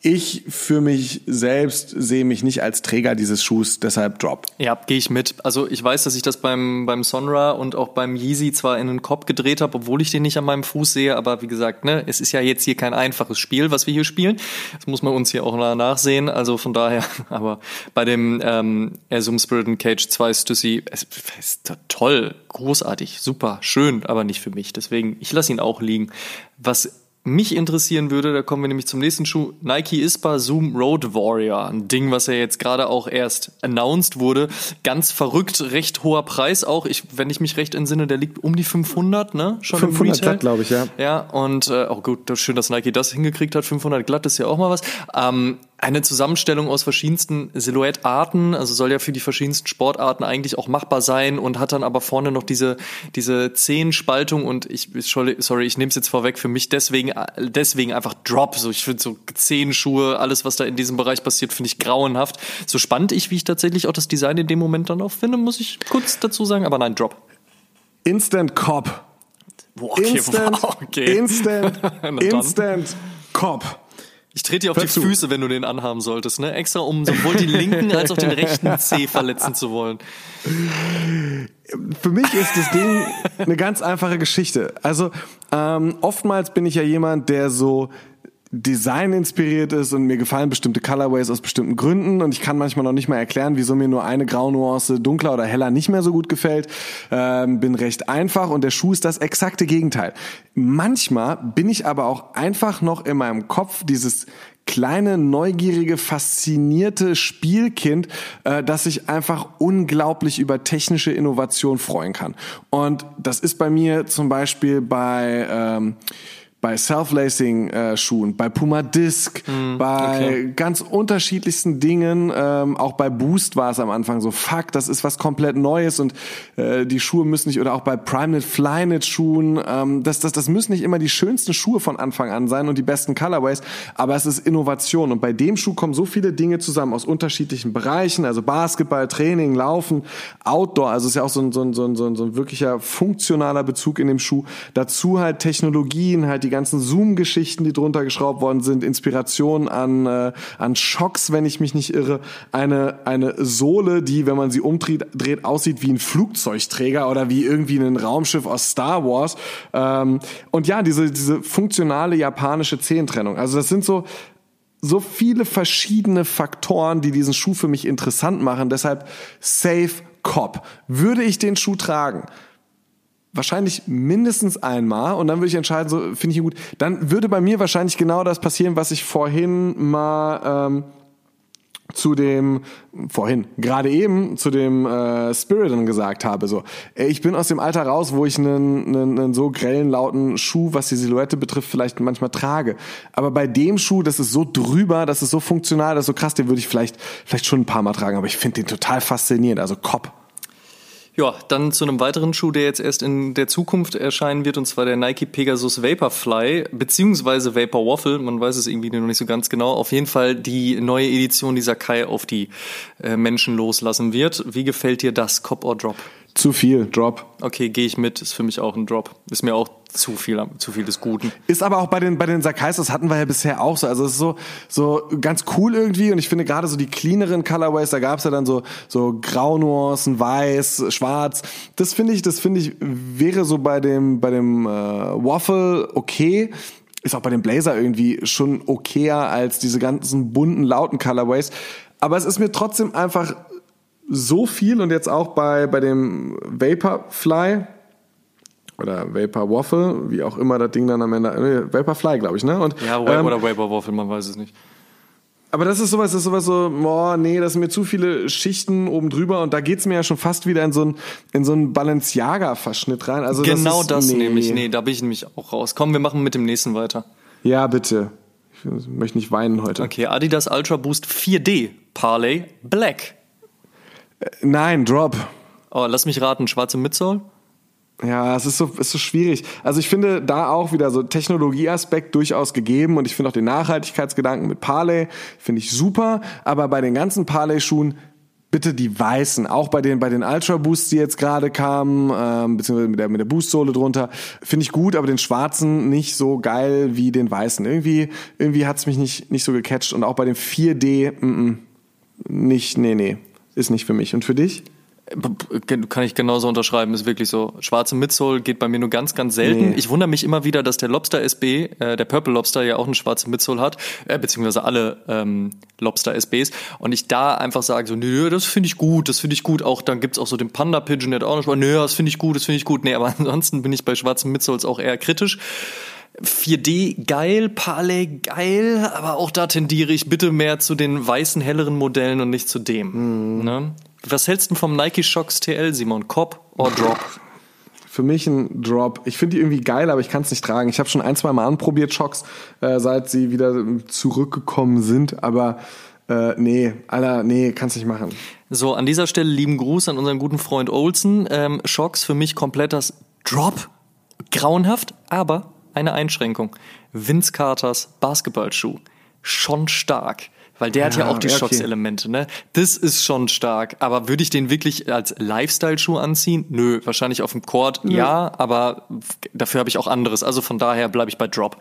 ich für mich selbst sehe mich nicht als Träger dieses Schuhs, deshalb Drop. Ja, gehe ich mit. Also ich weiß, dass ich das beim, beim Sonra und auch beim Yeezy zwar in den Kopf gedreht habe, obwohl ich den nicht an meinem Fuß sehe, aber wie gesagt, ne, es ist ja jetzt hier kein einfaches Spiel, was wir hier spielen. Das muss man uns hier auch nachsehen. Also von daher, *laughs* aber bei dem ähm, Asum Spirit and Cage 2 Stussy, es, ist toll, großartig, super, schön, aber nicht für mich. Deswegen, ich lasse ihn auch liegen. Was mich interessieren würde, da kommen wir nämlich zum nächsten Schuh, Nike Ispa Zoom Road Warrior. Ein Ding, was ja jetzt gerade auch erst announced wurde. Ganz verrückt, recht hoher Preis auch. Ich, wenn ich mich recht entsinne, der liegt um die 500, ne? Schon 500 glatt, glaube ich, ja. Ja, und äh, auch gut, schön, dass Nike das hingekriegt hat. 500 glatt ist ja auch mal was. Ähm, eine Zusammenstellung aus verschiedensten Silhouettarten, also soll ja für die verschiedensten Sportarten eigentlich auch machbar sein und hat dann aber vorne noch diese diese Zehenspaltung und ich sorry, ich nehme es jetzt vorweg für mich deswegen deswegen einfach Drop, so ich finde so Zehenschuhe, alles was da in diesem Bereich passiert, finde ich grauenhaft. So spannend ich wie ich tatsächlich auch das Design in dem Moment dann auch finde, muss ich kurz dazu sagen, aber nein, Drop. Instant Cop. Boah, okay, instant, wow, *laughs* okay. instant, *laughs* instant Cop. Ich trete dir auf die Füße, wenn du den anhaben solltest, ne? Extra um sowohl den linken als auch den rechten *laughs* Zeh verletzen zu wollen. Für mich ist das Ding eine ganz einfache Geschichte. Also ähm, oftmals bin ich ja jemand, der so Design inspiriert ist und mir gefallen bestimmte Colorways aus bestimmten Gründen und ich kann manchmal noch nicht mal erklären, wieso mir nur eine Graunuance dunkler oder heller nicht mehr so gut gefällt. Ähm, bin recht einfach und der Schuh ist das exakte Gegenteil. Manchmal bin ich aber auch einfach noch in meinem Kopf dieses kleine, neugierige, faszinierte Spielkind, äh, das sich einfach unglaublich über technische Innovation freuen kann. Und das ist bei mir zum Beispiel bei ähm, bei Self-Lacing-Schuhen, äh, bei Puma Disc, mm, bei okay. ganz unterschiedlichsten Dingen. Ähm, auch bei Boost war es am Anfang so, fuck, das ist was komplett Neues und äh, die Schuhe müssen nicht, oder auch bei PrimeNet, Flynet-Schuhen, ähm, das, das, das müssen nicht immer die schönsten Schuhe von Anfang an sein und die besten Colorways, aber es ist Innovation. Und bei dem Schuh kommen so viele Dinge zusammen aus unterschiedlichen Bereichen, also Basketball, Training, Laufen, Outdoor, also es ist ja auch so ein, so ein, so ein, so ein, so ein wirklicher funktionaler Bezug in dem Schuh. Dazu halt Technologien, halt die ganzen Zoom-Geschichten, die drunter geschraubt worden sind, Inspiration an, äh, an Schocks, wenn ich mich nicht irre, eine, eine Sohle, die, wenn man sie umdreht, dreht, aussieht wie ein Flugzeugträger oder wie irgendwie ein Raumschiff aus Star Wars. Ähm, und ja, diese, diese funktionale japanische Zehentrennung. Also das sind so so viele verschiedene Faktoren, die diesen Schuh für mich interessant machen. Deshalb Safe Cop. Würde ich den Schuh tragen? Wahrscheinlich mindestens einmal und dann würde ich entscheiden, so finde ich ihn gut. Dann würde bei mir wahrscheinlich genau das passieren, was ich vorhin mal ähm, zu dem vorhin gerade eben zu dem äh, Spirit gesagt habe so. Ich bin aus dem Alter raus wo ich einen, einen, einen so grellen lauten Schuh was die Silhouette betrifft vielleicht manchmal trage. Aber bei dem Schuh das ist so drüber das ist so funktional das ist so krass den würde ich vielleicht vielleicht schon ein paar Mal tragen aber ich finde den total faszinierend. Also Cop ja, dann zu einem weiteren Schuh, der jetzt erst in der Zukunft erscheinen wird, und zwar der Nike Pegasus Vaporfly, beziehungsweise Vapor Waffle, man weiß es irgendwie noch nicht so ganz genau. Auf jeden Fall die neue Edition, die Sakai auf die äh, Menschen loslassen wird. Wie gefällt dir das, Cop or Drop? Zu viel, Drop. Okay, gehe ich mit, ist für mich auch ein Drop. Ist mir auch zu viel, zu viel des Guten. Ist aber auch bei den, bei den Sakais, das hatten wir ja bisher auch so. Also es ist so, so ganz cool irgendwie und ich finde gerade so die cleaneren Colorways, da gab's ja dann so, so Graunuancen, Weiß, Schwarz. Das finde ich, das finde ich, wäre so bei dem, bei dem äh, Waffle okay ist auch bei dem Blazer irgendwie schon okayer als diese ganzen bunten, lauten Colorways. Aber es ist mir trotzdem einfach so viel und jetzt auch bei, bei dem Vaporfly oder Vapor Waffle, wie auch immer das Ding dann am Ende, äh, Vaporfly, glaube ich, ne? Und, ja, ähm, oder Vapor Waffle, man weiß es nicht. Aber das ist sowas, das ist sowas so, boah, nee, das sind mir zu viele Schichten oben drüber und da geht's mir ja schon fast wieder in so ein, in so einen Balenciaga-Verschnitt rein. Also genau das, ist, das nee. nämlich, nee, da bin ich nämlich auch raus. Komm, wir machen mit dem nächsten weiter. Ja, bitte. Ich möchte nicht weinen heute. Okay, Adidas Ultra Boost 4D Parley Black. Nein, Drop. Oh, lass mich raten, schwarze Midsole? Ja, es ist so, ist so schwierig. Also ich finde da auch wieder so Technologieaspekt durchaus gegeben und ich finde auch den Nachhaltigkeitsgedanken mit Parley finde ich super, aber bei den ganzen Parley-Schuhen bitte die weißen, auch bei den bei den Ultra Boosts, die jetzt gerade kamen, ähm, beziehungsweise mit der mit der Boost Sohle drunter, finde ich gut, aber den schwarzen nicht so geil wie den weißen. Irgendwie irgendwie hat's mich nicht nicht so gecatcht und auch bei dem 4D mm, mm, nicht nee nee, ist nicht für mich und für dich? Kann ich genauso unterschreiben, ist wirklich so. Schwarze Midsole geht bei mir nur ganz, ganz selten. Nee. Ich wundere mich immer wieder, dass der Lobster SB, äh, der Purple Lobster ja auch eine schwarze Midsole hat, äh, beziehungsweise alle ähm, Lobster SBs. Und ich da einfach sage so, nö, das finde ich gut, das finde ich gut. Auch dann gibt's auch so den Panda Pigeon, der hat auch noch, nö, das finde ich gut, das finde ich gut. Nee, aber *laughs* ansonsten bin ich bei schwarzen Midsoles auch eher kritisch. 4D geil, Parley geil, aber auch da tendiere ich bitte mehr zu den weißen, helleren Modellen und nicht zu dem. Mhm. Ne? Was hältst du vom Nike Shocks TL, Simon? Cop or Drop? Für mich ein Drop. Ich finde die irgendwie geil, aber ich kann es nicht tragen. Ich habe schon ein, zwei Mal anprobiert, Shocks, äh, seit sie wieder zurückgekommen sind, aber äh, nee, Alter, nee, kannst nicht machen. So, an dieser Stelle lieben Gruß an unseren guten Freund Olsen. Ähm, Shocks für mich komplett das Drop. Grauenhaft, aber eine Einschränkung. Vince Carters Basketballschuh. Schon stark. Weil der ja, hat ja auch die okay. Schocks-Elemente, ne? Das ist schon stark. Aber würde ich den wirklich als Lifestyle-Schuh anziehen? Nö, wahrscheinlich auf dem Court, ja, ja aber dafür habe ich auch anderes. Also von daher bleibe ich bei Drop.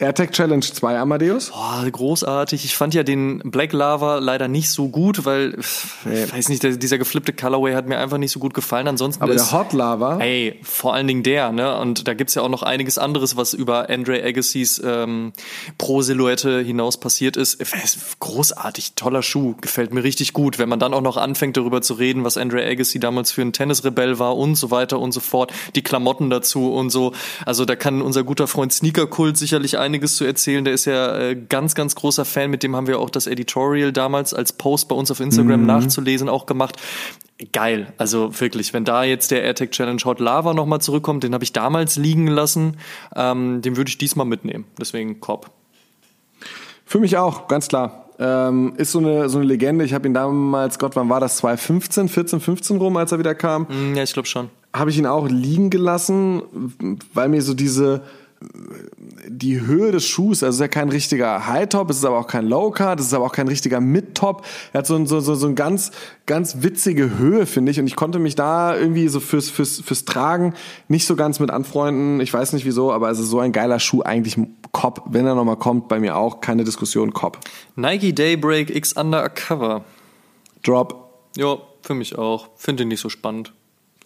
AirTag Challenge 2 Amadeus? Boah, großartig. Ich fand ja den Black Lava leider nicht so gut, weil, nee. weiß nicht, der, dieser geflippte Colorway hat mir einfach nicht so gut gefallen. Ansonsten Aber ist, der Hot Lava? Ey, vor allen Dingen der, ne? Und da gibt's ja auch noch einiges anderes, was über Andre Agassiz ähm, Pro-Silhouette hinaus passiert ist. ist. Großartig, toller Schuh, gefällt mir richtig gut. Wenn man dann auch noch anfängt, darüber zu reden, was Andre Agassi damals für ein Tennisrebell war und so weiter und so fort, die Klamotten dazu und so. Also da kann unser guter Freund Sneaker-Kult sicherlich einiges zu erzählen. Der ist ja äh, ganz, ganz großer Fan. Mit dem haben wir auch das Editorial damals als Post bei uns auf Instagram mhm. nachzulesen auch gemacht. Geil. Also wirklich, wenn da jetzt der AirTag Challenge Hot Lava nochmal zurückkommt, den habe ich damals liegen lassen, ähm, den würde ich diesmal mitnehmen. Deswegen Korb. Für mich auch, ganz klar. Ähm, ist so eine, so eine Legende. Ich habe ihn damals, Gott, wann war das? 2015, 14, 15 rum, als er wieder kam. Mm, ja, ich glaube schon. Habe ich ihn auch liegen gelassen, weil mir so diese die Höhe des Schuhs, also es ist ja kein richtiger High-Top, es ist aber auch kein Low-Cut, es ist aber auch kein richtiger Mid-Top. Er hat so, ein, so, so, so ein ganz, ganz witzige Höhe, finde ich. Und ich konnte mich da irgendwie so fürs, fürs, fürs Tragen nicht so ganz mit anfreunden. Ich weiß nicht wieso, aber es ist so ein geiler Schuh eigentlich Cop. Wenn er nochmal kommt, bei mir auch, keine Diskussion, Cop. Nike Daybreak X Undercover. Drop. Ja, für mich auch. Finde ihn nicht so spannend.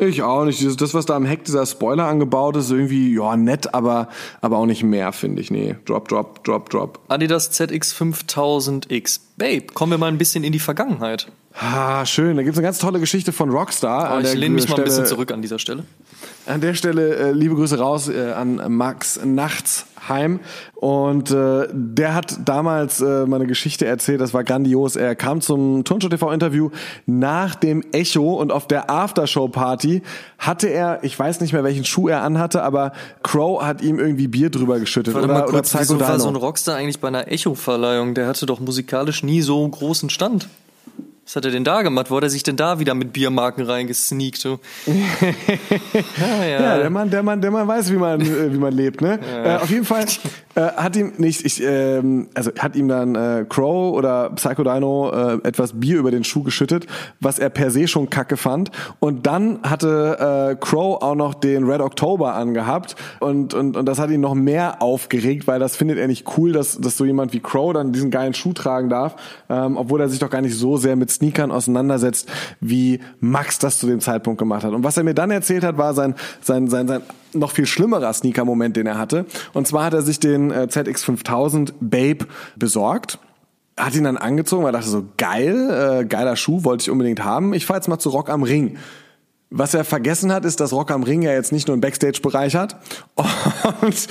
Ich auch nicht. Das, was da am Heck dieser Spoiler angebaut ist, irgendwie, ja, nett, aber, aber auch nicht mehr, finde ich. Nee, drop, drop, drop, drop. Adidas ZX5000X. Babe, kommen wir mal ein bisschen in die Vergangenheit. Ah, schön. Da gibt's eine ganz tolle Geschichte von Rockstar. Oh, ich lehne mich Stelle, mal ein bisschen zurück an dieser Stelle. An der Stelle äh, liebe Grüße raus äh, an Max Nachtsheim. Und äh, der hat damals äh, meine Geschichte erzählt, das war grandios. Er kam zum Turnshow TV Interview nach dem Echo und auf der Aftershow Party hatte er, ich weiß nicht mehr welchen Schuh er anhatte, aber Crow hat ihm irgendwie Bier drüber geschüttet Warte oder, kurz, oder wieso war so ein Rockstar eigentlich bei einer Echo Verleihung? Der hatte doch musikalisch nie so großen Stand. Was hat er denn da gemacht? Wo hat er sich denn da wieder mit Biermarken reingesneakt? So? *laughs* ja, ja. ja, der Mann, der Mann, der Mann weiß, wie man, äh, wie man lebt, ne? Ja. Äh, auf jeden Fall äh, hat ihm nicht, ich, äh, also hat ihm dann äh, Crow oder Psycho Dino äh, etwas Bier über den Schuh geschüttet, was er per se schon kacke fand. Und dann hatte äh, Crow auch noch den Red October angehabt und, und, und das hat ihn noch mehr aufgeregt, weil das findet er nicht cool, dass, dass so jemand wie Crow dann diesen geilen Schuh tragen darf, ähm, obwohl er sich doch gar nicht so sehr mit Sneakern auseinandersetzt, wie Max das zu dem Zeitpunkt gemacht hat. Und was er mir dann erzählt hat, war sein, sein, sein, sein noch viel schlimmerer Sneaker-Moment, den er hatte. Und zwar hat er sich den äh, ZX5000 Babe besorgt hat ihn dann angezogen, weil er dachte so, geil, äh, geiler Schuh, wollte ich unbedingt haben. Ich fahre jetzt mal zu Rock am Ring. Was er vergessen hat, ist, dass Rock am Ring ja jetzt nicht nur einen Backstage-Bereich hat *laughs* und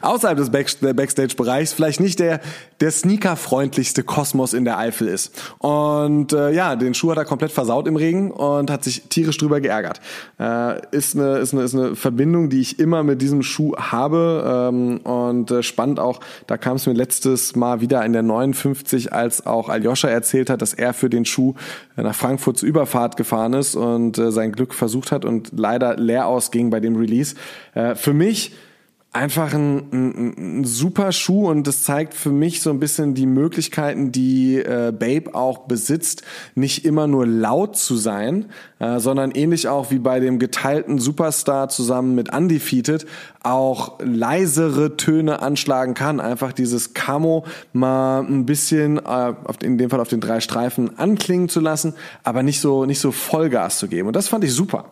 außerhalb des Backstage-Bereichs vielleicht nicht der, der sneaker-freundlichste Kosmos in der Eifel ist. Und äh, ja, den Schuh hat er komplett versaut im Regen und hat sich tierisch drüber geärgert. Äh, ist, eine, ist, eine, ist eine Verbindung, die ich immer mit diesem Schuh habe ähm, und äh, spannend auch, da kam es mir letztes Mal wieder in der 59, als auch Aljoscha erzählt hat, dass er für den Schuh nach Frankfurt zur Überfahrt gefahren ist und äh, sein Glück versucht hat und leider leer ausging bei dem Release. Äh, für mich einfach ein, ein, ein super Schuh und das zeigt für mich so ein bisschen die Möglichkeiten, die äh, Babe auch besitzt, nicht immer nur laut zu sein, äh, sondern ähnlich auch wie bei dem geteilten Superstar zusammen mit Undefeated auch leisere Töne anschlagen kann. Einfach dieses Camo mal ein bisschen, äh, in dem Fall auf den drei Streifen anklingen zu lassen, aber nicht so, nicht so Vollgas zu geben. Und das fand ich super.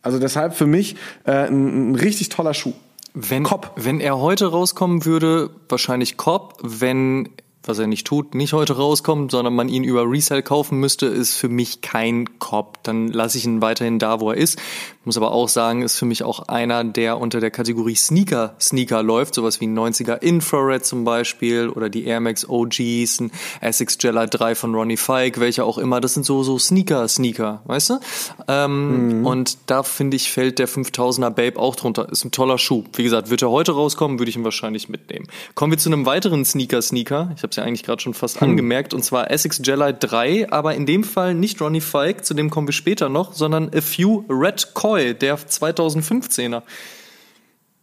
Also deshalb für mich äh, ein, ein richtig toller Schuh. Wenn, Cop. wenn er heute rauskommen würde, wahrscheinlich Cop. Wenn was er nicht tut, nicht heute rauskommt, sondern man ihn über Resell kaufen müsste, ist für mich kein Cop. Dann lasse ich ihn weiterhin da, wo er ist. Muss aber auch sagen, ist für mich auch einer, der unter der Kategorie Sneaker Sneaker läuft, sowas wie ein 90er Infrared zum Beispiel oder die Air Max OGs, ein Essex Jella 3 von Ronnie Fike, welcher auch immer. Das sind so so Sneaker Sneaker, weißt du? Ähm, mhm. Und da finde ich fällt der 5000er Babe auch drunter. Ist ein toller Schuh. Wie gesagt, wird er heute rauskommen, würde ich ihn wahrscheinlich mitnehmen. Kommen wir zu einem weiteren Sneaker Sneaker. Ich habe es ja eigentlich gerade schon fast hm. angemerkt, und zwar Essex Jelly 3, aber in dem Fall nicht Ronnie Fike, zu dem kommen wir später noch, sondern A Few Red Koi, der 2015er.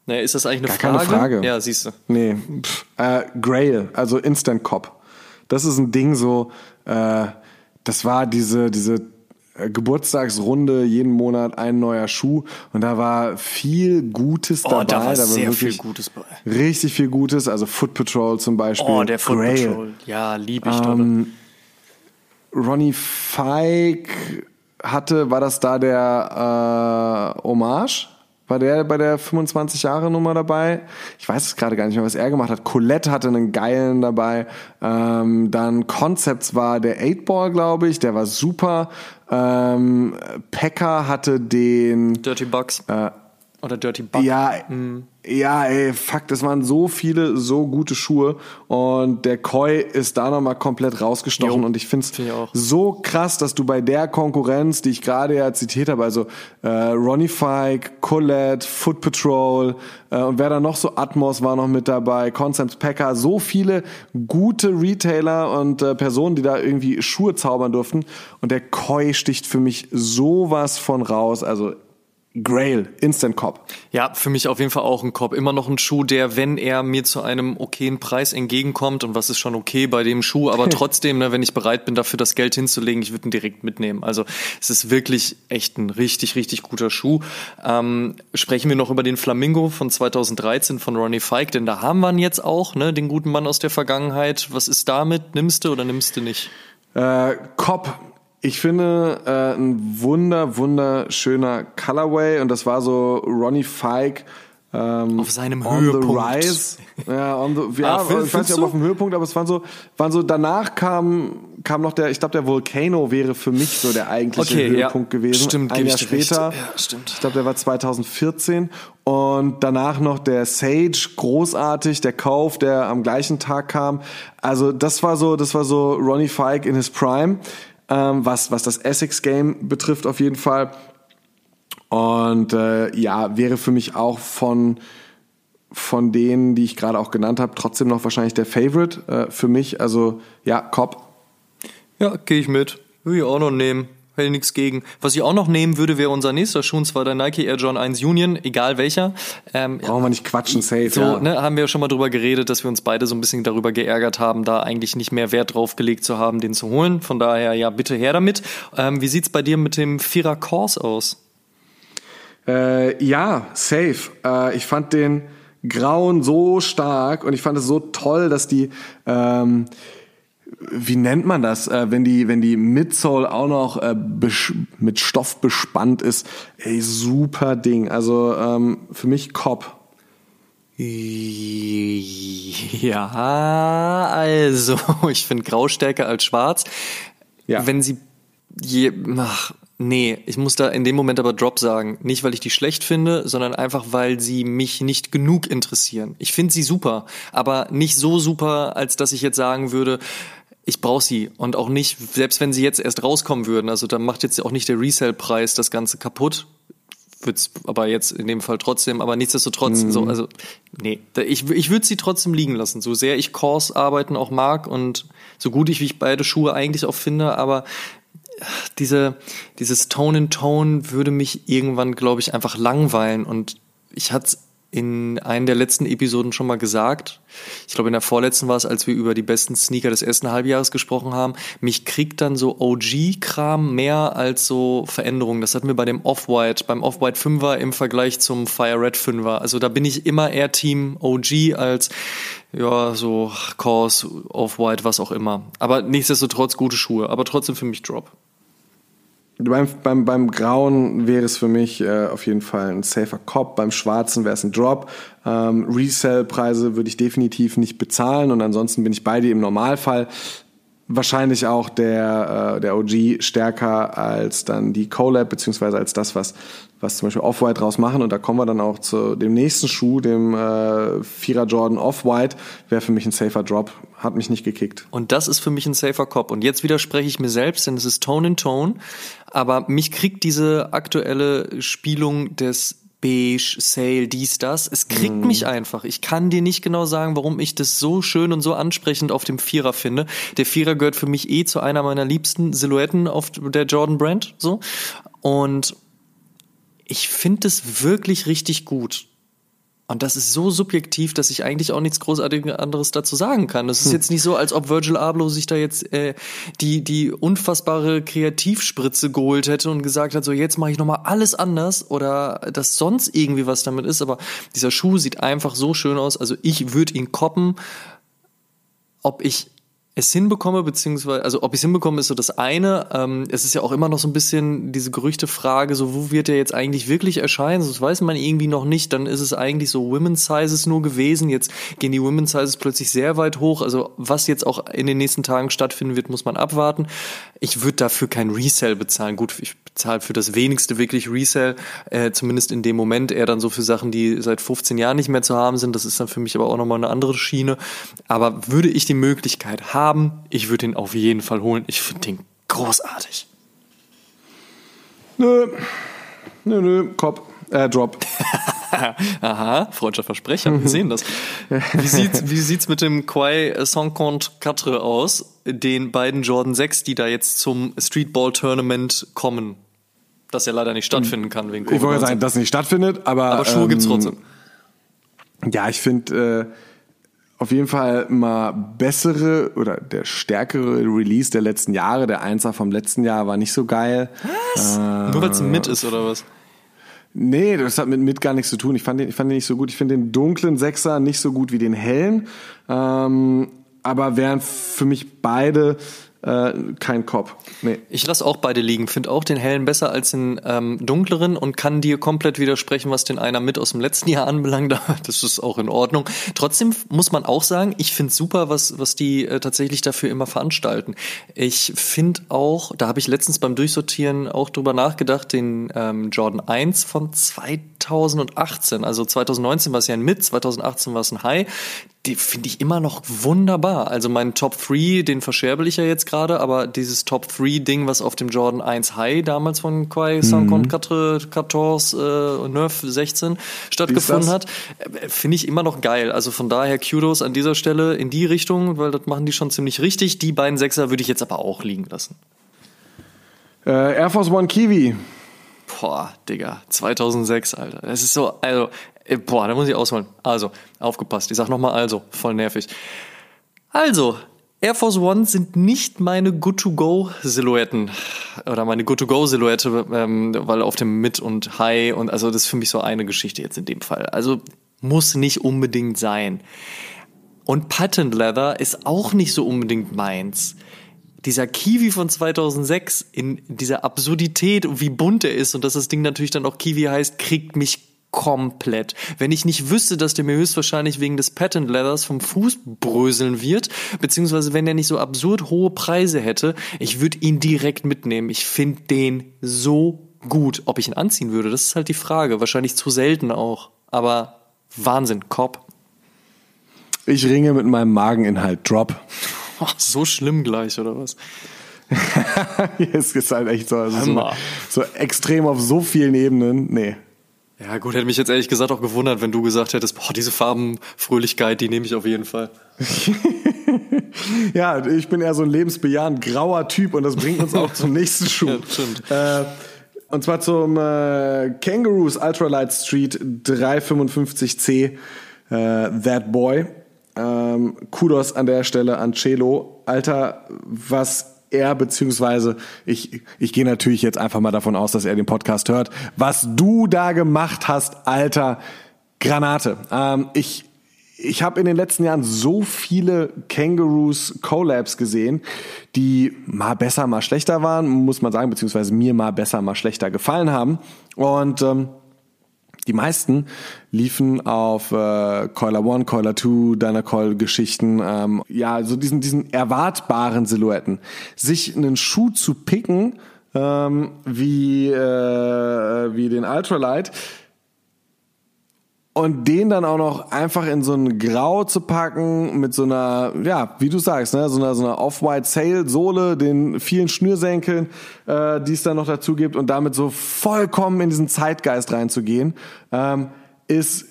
Naja, ist das eigentlich eine Gar Frage? Keine Frage. Ja, siehst du. Nee. Pff, äh, Grail, also Instant Cop. Das ist ein Ding so, äh, das war diese, diese Geburtstagsrunde, jeden Monat ein neuer Schuh und da war viel Gutes dabei. Oh, da war da sehr viel Gutes bei. Richtig viel Gutes, also Foot Patrol zum Beispiel. Oh, der Foot Grail. Patrol, ja, lieb ich ähm, Ronnie Fike hatte, war das da der äh, Hommage? War der bei der 25 Jahre Nummer dabei? Ich weiß es gerade gar nicht mehr, was er gemacht hat. Colette hatte einen geilen dabei. Ähm, dann Concepts war der 8-Ball, glaube ich. Der war super. Ähm, Pekka hatte den Dirty Bucks. Äh, oder Dirty Buck. Ja, mhm. Ja, ey, fuck, das waren so viele, so gute Schuhe. Und der Koi ist da nochmal komplett rausgestochen. Jo, und ich find's find so krass, dass du bei der Konkurrenz, die ich gerade ja zitiert habe, also äh, Ronnie Fike, Colette, Foot Patrol äh, und wer da noch so, Atmos war noch mit dabei, Concepts Packer, so viele gute Retailer und äh, Personen, die da irgendwie Schuhe zaubern durften. Und der Koi sticht für mich sowas von raus, also Grail, Instant Cop. Ja, für mich auf jeden Fall auch ein Cop. Immer noch ein Schuh, der, wenn er mir zu einem okayen Preis entgegenkommt, und was ist schon okay bei dem Schuh, aber *laughs* trotzdem, ne, wenn ich bereit bin, dafür das Geld hinzulegen, ich würde ihn direkt mitnehmen. Also es ist wirklich echt ein richtig, richtig guter Schuh. Ähm, sprechen wir noch über den Flamingo von 2013 von Ronnie Fike, denn da haben wir ihn jetzt auch, ne, den guten Mann aus der Vergangenheit. Was ist damit? Nimmst du oder nimmst du nicht? Äh, Cop ich finde äh, ein wunder, wunderschöner Colorway und das war so Ronnie Fike ähm, auf seinem on Höhepunkt. The rise. Ja, on the, ja ah, ich weiß nicht, ob auf dem Höhepunkt, aber es waren so, waren so danach kam kam noch der, ich glaube der Volcano wäre für mich so der eigentliche okay, Höhepunkt ja. gewesen. Stimmt, ein Jahr später. Ja, stimmt. Ich glaube, der war 2014 und danach noch der Sage, großartig, der Kauf, der am gleichen Tag kam. Also das war so, das war so Ronnie Fike in his Prime ähm, was, was das Essex-Game betrifft auf jeden Fall. Und äh, ja, wäre für mich auch von, von denen, die ich gerade auch genannt habe, trotzdem noch wahrscheinlich der Favorite äh, für mich. Also ja, Cop. Ja, gehe ich mit. Will ich auch noch nehmen hätte ich nichts gegen. Was ich auch noch nehmen würde, wäre unser nächster Schuh, und zwar der Nike Air John 1 Union, egal welcher. Ähm, Brauchen wir nicht quatschen, safe. So, ja. ne, haben wir ja schon mal drüber geredet, dass wir uns beide so ein bisschen darüber geärgert haben, da eigentlich nicht mehr Wert drauf gelegt zu haben, den zu holen. Von daher, ja, bitte her damit. Ähm, wie sieht's bei dir mit dem Vierer Course aus? Äh, ja, safe. Äh, ich fand den Grauen so stark und ich fand es so toll, dass die ähm, wie nennt man das, äh, wenn die, wenn die Midsole auch noch äh, mit Stoff bespannt ist? Ey, super Ding. Also ähm, für mich Cop. Ja, also *laughs* ich finde Grau stärker als Schwarz. Ja. Wenn sie je, ach, Nee, ich muss da in dem Moment aber Drop sagen. Nicht, weil ich die schlecht finde, sondern einfach, weil sie mich nicht genug interessieren. Ich finde sie super, aber nicht so super, als dass ich jetzt sagen würde, ich brauche sie. Und auch nicht, selbst wenn sie jetzt erst rauskommen würden, also dann macht jetzt auch nicht der Resale-Preis das Ganze kaputt, wird's aber jetzt in dem Fall trotzdem, aber nichtsdestotrotz, mhm. so, also, nee, ich, ich würde sie trotzdem liegen lassen, so sehr ich Kors arbeiten auch mag und so gut ich, wie ich beide Schuhe eigentlich auch finde, aber diese, dieses Tone in Tone würde mich irgendwann, glaube ich, einfach langweilen und ich hatte in einen der letzten Episoden schon mal gesagt. Ich glaube, in der vorletzten war es, als wir über die besten Sneaker des ersten Halbjahres gesprochen haben. Mich kriegt dann so OG-Kram mehr als so Veränderungen. Das hatten wir bei dem Off-White, beim Off-White 5er im Vergleich zum Fire Red 5er. Also da bin ich immer eher Team OG als ja, so Cause, Off-White, was auch immer. Aber nichtsdestotrotz gute Schuhe, aber trotzdem für mich Drop. Beim, beim, beim Grauen wäre es für mich äh, auf jeden Fall ein safer Cop. Beim Schwarzen wäre es ein Drop. Ähm, Resell-Preise würde ich definitiv nicht bezahlen und ansonsten bin ich bei dir im Normalfall wahrscheinlich auch der, äh, der OG stärker als dann die Collab, beziehungsweise als das, was, was zum Beispiel Off-White draus machen. Und da kommen wir dann auch zu dem nächsten Schuh, dem äh, Vierer Jordan Off-White, wäre für mich ein safer Drop, hat mich nicht gekickt. Und das ist für mich ein safer Cop. Und jetzt widerspreche ich mir selbst, denn es ist Tone in Tone. Aber mich kriegt diese aktuelle Spielung des beige, Sale, dies, das. Es kriegt mm. mich einfach. Ich kann dir nicht genau sagen, warum ich das so schön und so ansprechend auf dem Vierer finde. Der Vierer gehört für mich eh zu einer meiner liebsten Silhouetten auf der Jordan Brand, so. Und ich finde es wirklich richtig gut. Und das ist so subjektiv, dass ich eigentlich auch nichts großartiges anderes dazu sagen kann. Es ist hm. jetzt nicht so, als ob Virgil Abloh sich da jetzt äh, die die unfassbare Kreativspritze geholt hätte und gesagt hat, so jetzt mache ich noch mal alles anders oder dass sonst irgendwie was damit ist. Aber dieser Schuh sieht einfach so schön aus. Also ich würde ihn koppen. Ob ich es hinbekomme, beziehungsweise, also ob ich es hinbekomme, ist so das eine. Ähm, es ist ja auch immer noch so ein bisschen diese Gerüchtefrage, so wo wird er jetzt eigentlich wirklich erscheinen? Das weiß man irgendwie noch nicht. Dann ist es eigentlich so Women's Sizes nur gewesen. Jetzt gehen die Women's Sizes plötzlich sehr weit hoch. Also was jetzt auch in den nächsten Tagen stattfinden wird, muss man abwarten. Ich würde dafür kein Resell bezahlen. Gut, ich bezahle für das wenigste wirklich Resell, äh, zumindest in dem Moment. Eher dann so für Sachen, die seit 15 Jahren nicht mehr zu haben sind. Das ist dann für mich aber auch nochmal eine andere Schiene. Aber würde ich die Möglichkeit haben, haben. Ich würde ihn auf jeden Fall holen. Ich finde den großartig. Nö. Nö, nö, Cop. Äh, Drop. *laughs* Aha, freudscher Versprecher, wir sehen das. Wie sieht's, wie sieht's mit dem Quai 4 aus, den beiden Jordan 6, die da jetzt zum Streetball Tournament kommen? Das ja leider nicht stattfinden kann wegen Covid. Ich wollte sagen, dass nicht stattfindet, aber. Aber Schuhe ähm, gibt's trotzdem. Ja, ich finde, äh, auf jeden Fall mal bessere oder der stärkere Release der letzten Jahre. Der Einser vom letzten Jahr war nicht so geil. Was? Äh, Nur weil es ein Mit ist oder was? Nee, das hat mit mit gar nichts zu tun. Ich fand den, ich fand den nicht so gut. Ich finde den dunklen Sechser nicht so gut wie den hellen. Ähm, aber wären für mich beide äh, kein Cop. Nee. Ich lasse auch beide liegen, finde auch den hellen besser als den ähm, dunkleren und kann dir komplett widersprechen, was den einer mit aus dem letzten Jahr anbelangt. *laughs* Das ist auch in Ordnung. Trotzdem muss man auch sagen, ich finde super, was, was die äh, tatsächlich dafür immer veranstalten. Ich finde auch, da habe ich letztens beim Durchsortieren auch drüber nachgedacht, den ähm, Jordan 1 von 2018, also 2019 war es ja ein Mit, 2018 war es ein High die finde ich immer noch wunderbar. Also mein Top 3, den verscherbel ich ja jetzt gerade, aber dieses Top 3 Ding, was auf dem Jordan 1 High damals von Quai. Saint-Conte 14 äh, Nerf 16 stattgefunden hat, äh, finde ich immer noch geil. Also von daher Kudos an dieser Stelle in die Richtung, weil das machen die schon ziemlich richtig. Die beiden Sechser würde ich jetzt aber auch liegen lassen. Äh, Air Force One Kiwi. Boah, Digga, 2006, Alter. Das ist so, also äh, boah, da muss ich ausholen. Also, aufgepasst. Ich sag nochmal also, voll nervig. Also, Air Force One sind nicht meine Good-to-Go-Silhouetten oder meine Good-to-Go-Silhouette, ähm, weil auf dem Mid und High und also das ist für mich so eine Geschichte jetzt in dem Fall. Also muss nicht unbedingt sein. Und Patent Leather ist auch nicht so unbedingt meins. Dieser Kiwi von 2006 in dieser Absurdität und wie bunt er ist und dass das Ding natürlich dann auch Kiwi heißt, kriegt mich komplett. Wenn ich nicht wüsste, dass der mir höchstwahrscheinlich wegen des Patent Leathers vom Fuß bröseln wird, beziehungsweise wenn er nicht so absurd hohe Preise hätte, ich würde ihn direkt mitnehmen. Ich finde den so gut. Ob ich ihn anziehen würde, das ist halt die Frage. Wahrscheinlich zu selten auch. Aber Wahnsinn, Cop. Ich ringe mit meinem Mageninhalt. Drop. Oh, so schlimm gleich, oder was? *laughs* es ist halt echt so, also so, so extrem auf so vielen Ebenen. Nee, ja, gut, hätte mich jetzt ehrlich gesagt auch gewundert, wenn du gesagt hättest, boah, diese Farbenfröhlichkeit, die nehme ich auf jeden Fall. *laughs* ja, ich bin eher so ein lebensbejahend grauer Typ und das bringt uns auch zum nächsten Schuh. *laughs* Ja, stimmt. Äh, und zwar zum äh, Kangaroos Ultralight Street 355C äh, That Boy. Ähm, Kudos an der Stelle an Celo. Alter, was er beziehungsweise ich ich gehe natürlich jetzt einfach mal davon aus, dass er den Podcast hört. Was du da gemacht hast, Alter, Granate. Ähm, ich ich habe in den letzten Jahren so viele Kangaroos Collabs gesehen, die mal besser, mal schlechter waren, muss man sagen, beziehungsweise mir mal besser, mal schlechter gefallen haben. Und ähm, die meisten liefen auf äh, Coiler One, Coiler Two, Dynacoil Geschichten, ähm, ja, so diesen, diesen erwartbaren Silhouetten. Sich einen Schuh zu picken, ähm, wie, äh, wie den Ultralight, und den dann auch noch einfach in so ein Grau zu packen mit so einer, ja, wie du sagst, ne, so einer, so einer Off-White Sail Sohle, den vielen Schnürsenkeln, äh, die es dann noch dazu gibt und damit so vollkommen in diesen Zeitgeist reinzugehen, ähm, ist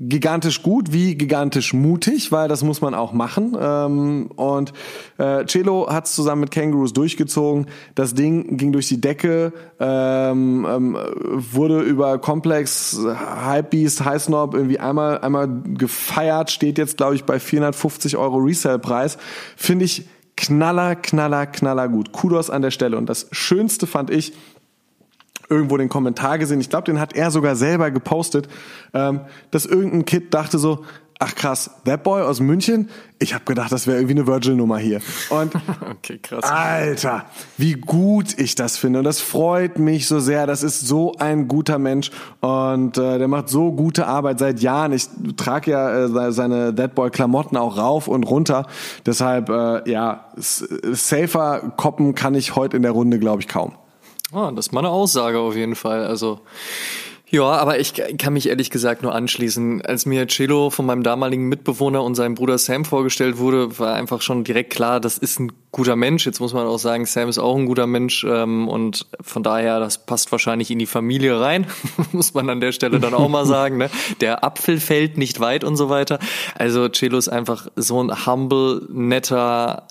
gigantisch gut wie gigantisch mutig, weil das muss man auch machen. Ähm, und äh, Celo hat es zusammen mit Kangaroos durchgezogen. Das Ding ging durch die Decke, ähm, ähm, wurde über Complex, Hypebeast, High Snob irgendwie einmal einmal gefeiert, steht jetzt glaube ich bei 450 Euro Resale-Preis. Finde ich knaller, knaller, knaller gut. Kudos an der Stelle. Und das Schönste fand ich, irgendwo den Kommentar gesehen, ich glaube, den hat er sogar selber gepostet, ähm, dass irgendein Kid dachte so, ach krass, That Boy aus München, ich habe gedacht, das wäre irgendwie eine Virgil-Nummer hier. Und *laughs* okay, krass. Alter, wie gut ich das finde. Und das freut mich so sehr. Das ist so ein guter Mensch und äh, der macht so gute Arbeit seit Jahren. Ich trage ja äh, seine That Boy-Klamotten auch rauf und runter. Deshalb, äh, ja, safer koppen kann ich heute in der Runde, glaube ich, kaum. Ah, das ist mal eine Aussage auf jeden Fall. Also ja, aber ich kann mich ehrlich gesagt nur anschließen. Als mir Cello von meinem damaligen Mitbewohner und seinem Bruder Sam vorgestellt wurde, war einfach schon direkt klar, das ist ein guter Mensch. Jetzt muss man auch sagen, Sam ist auch ein guter Mensch ähm, und von daher, das passt wahrscheinlich in die Familie rein, *laughs* muss man an der Stelle dann auch mal *laughs* sagen. Ne? Der Apfel fällt nicht weit und so weiter. Also Cello ist einfach so ein humble, netter,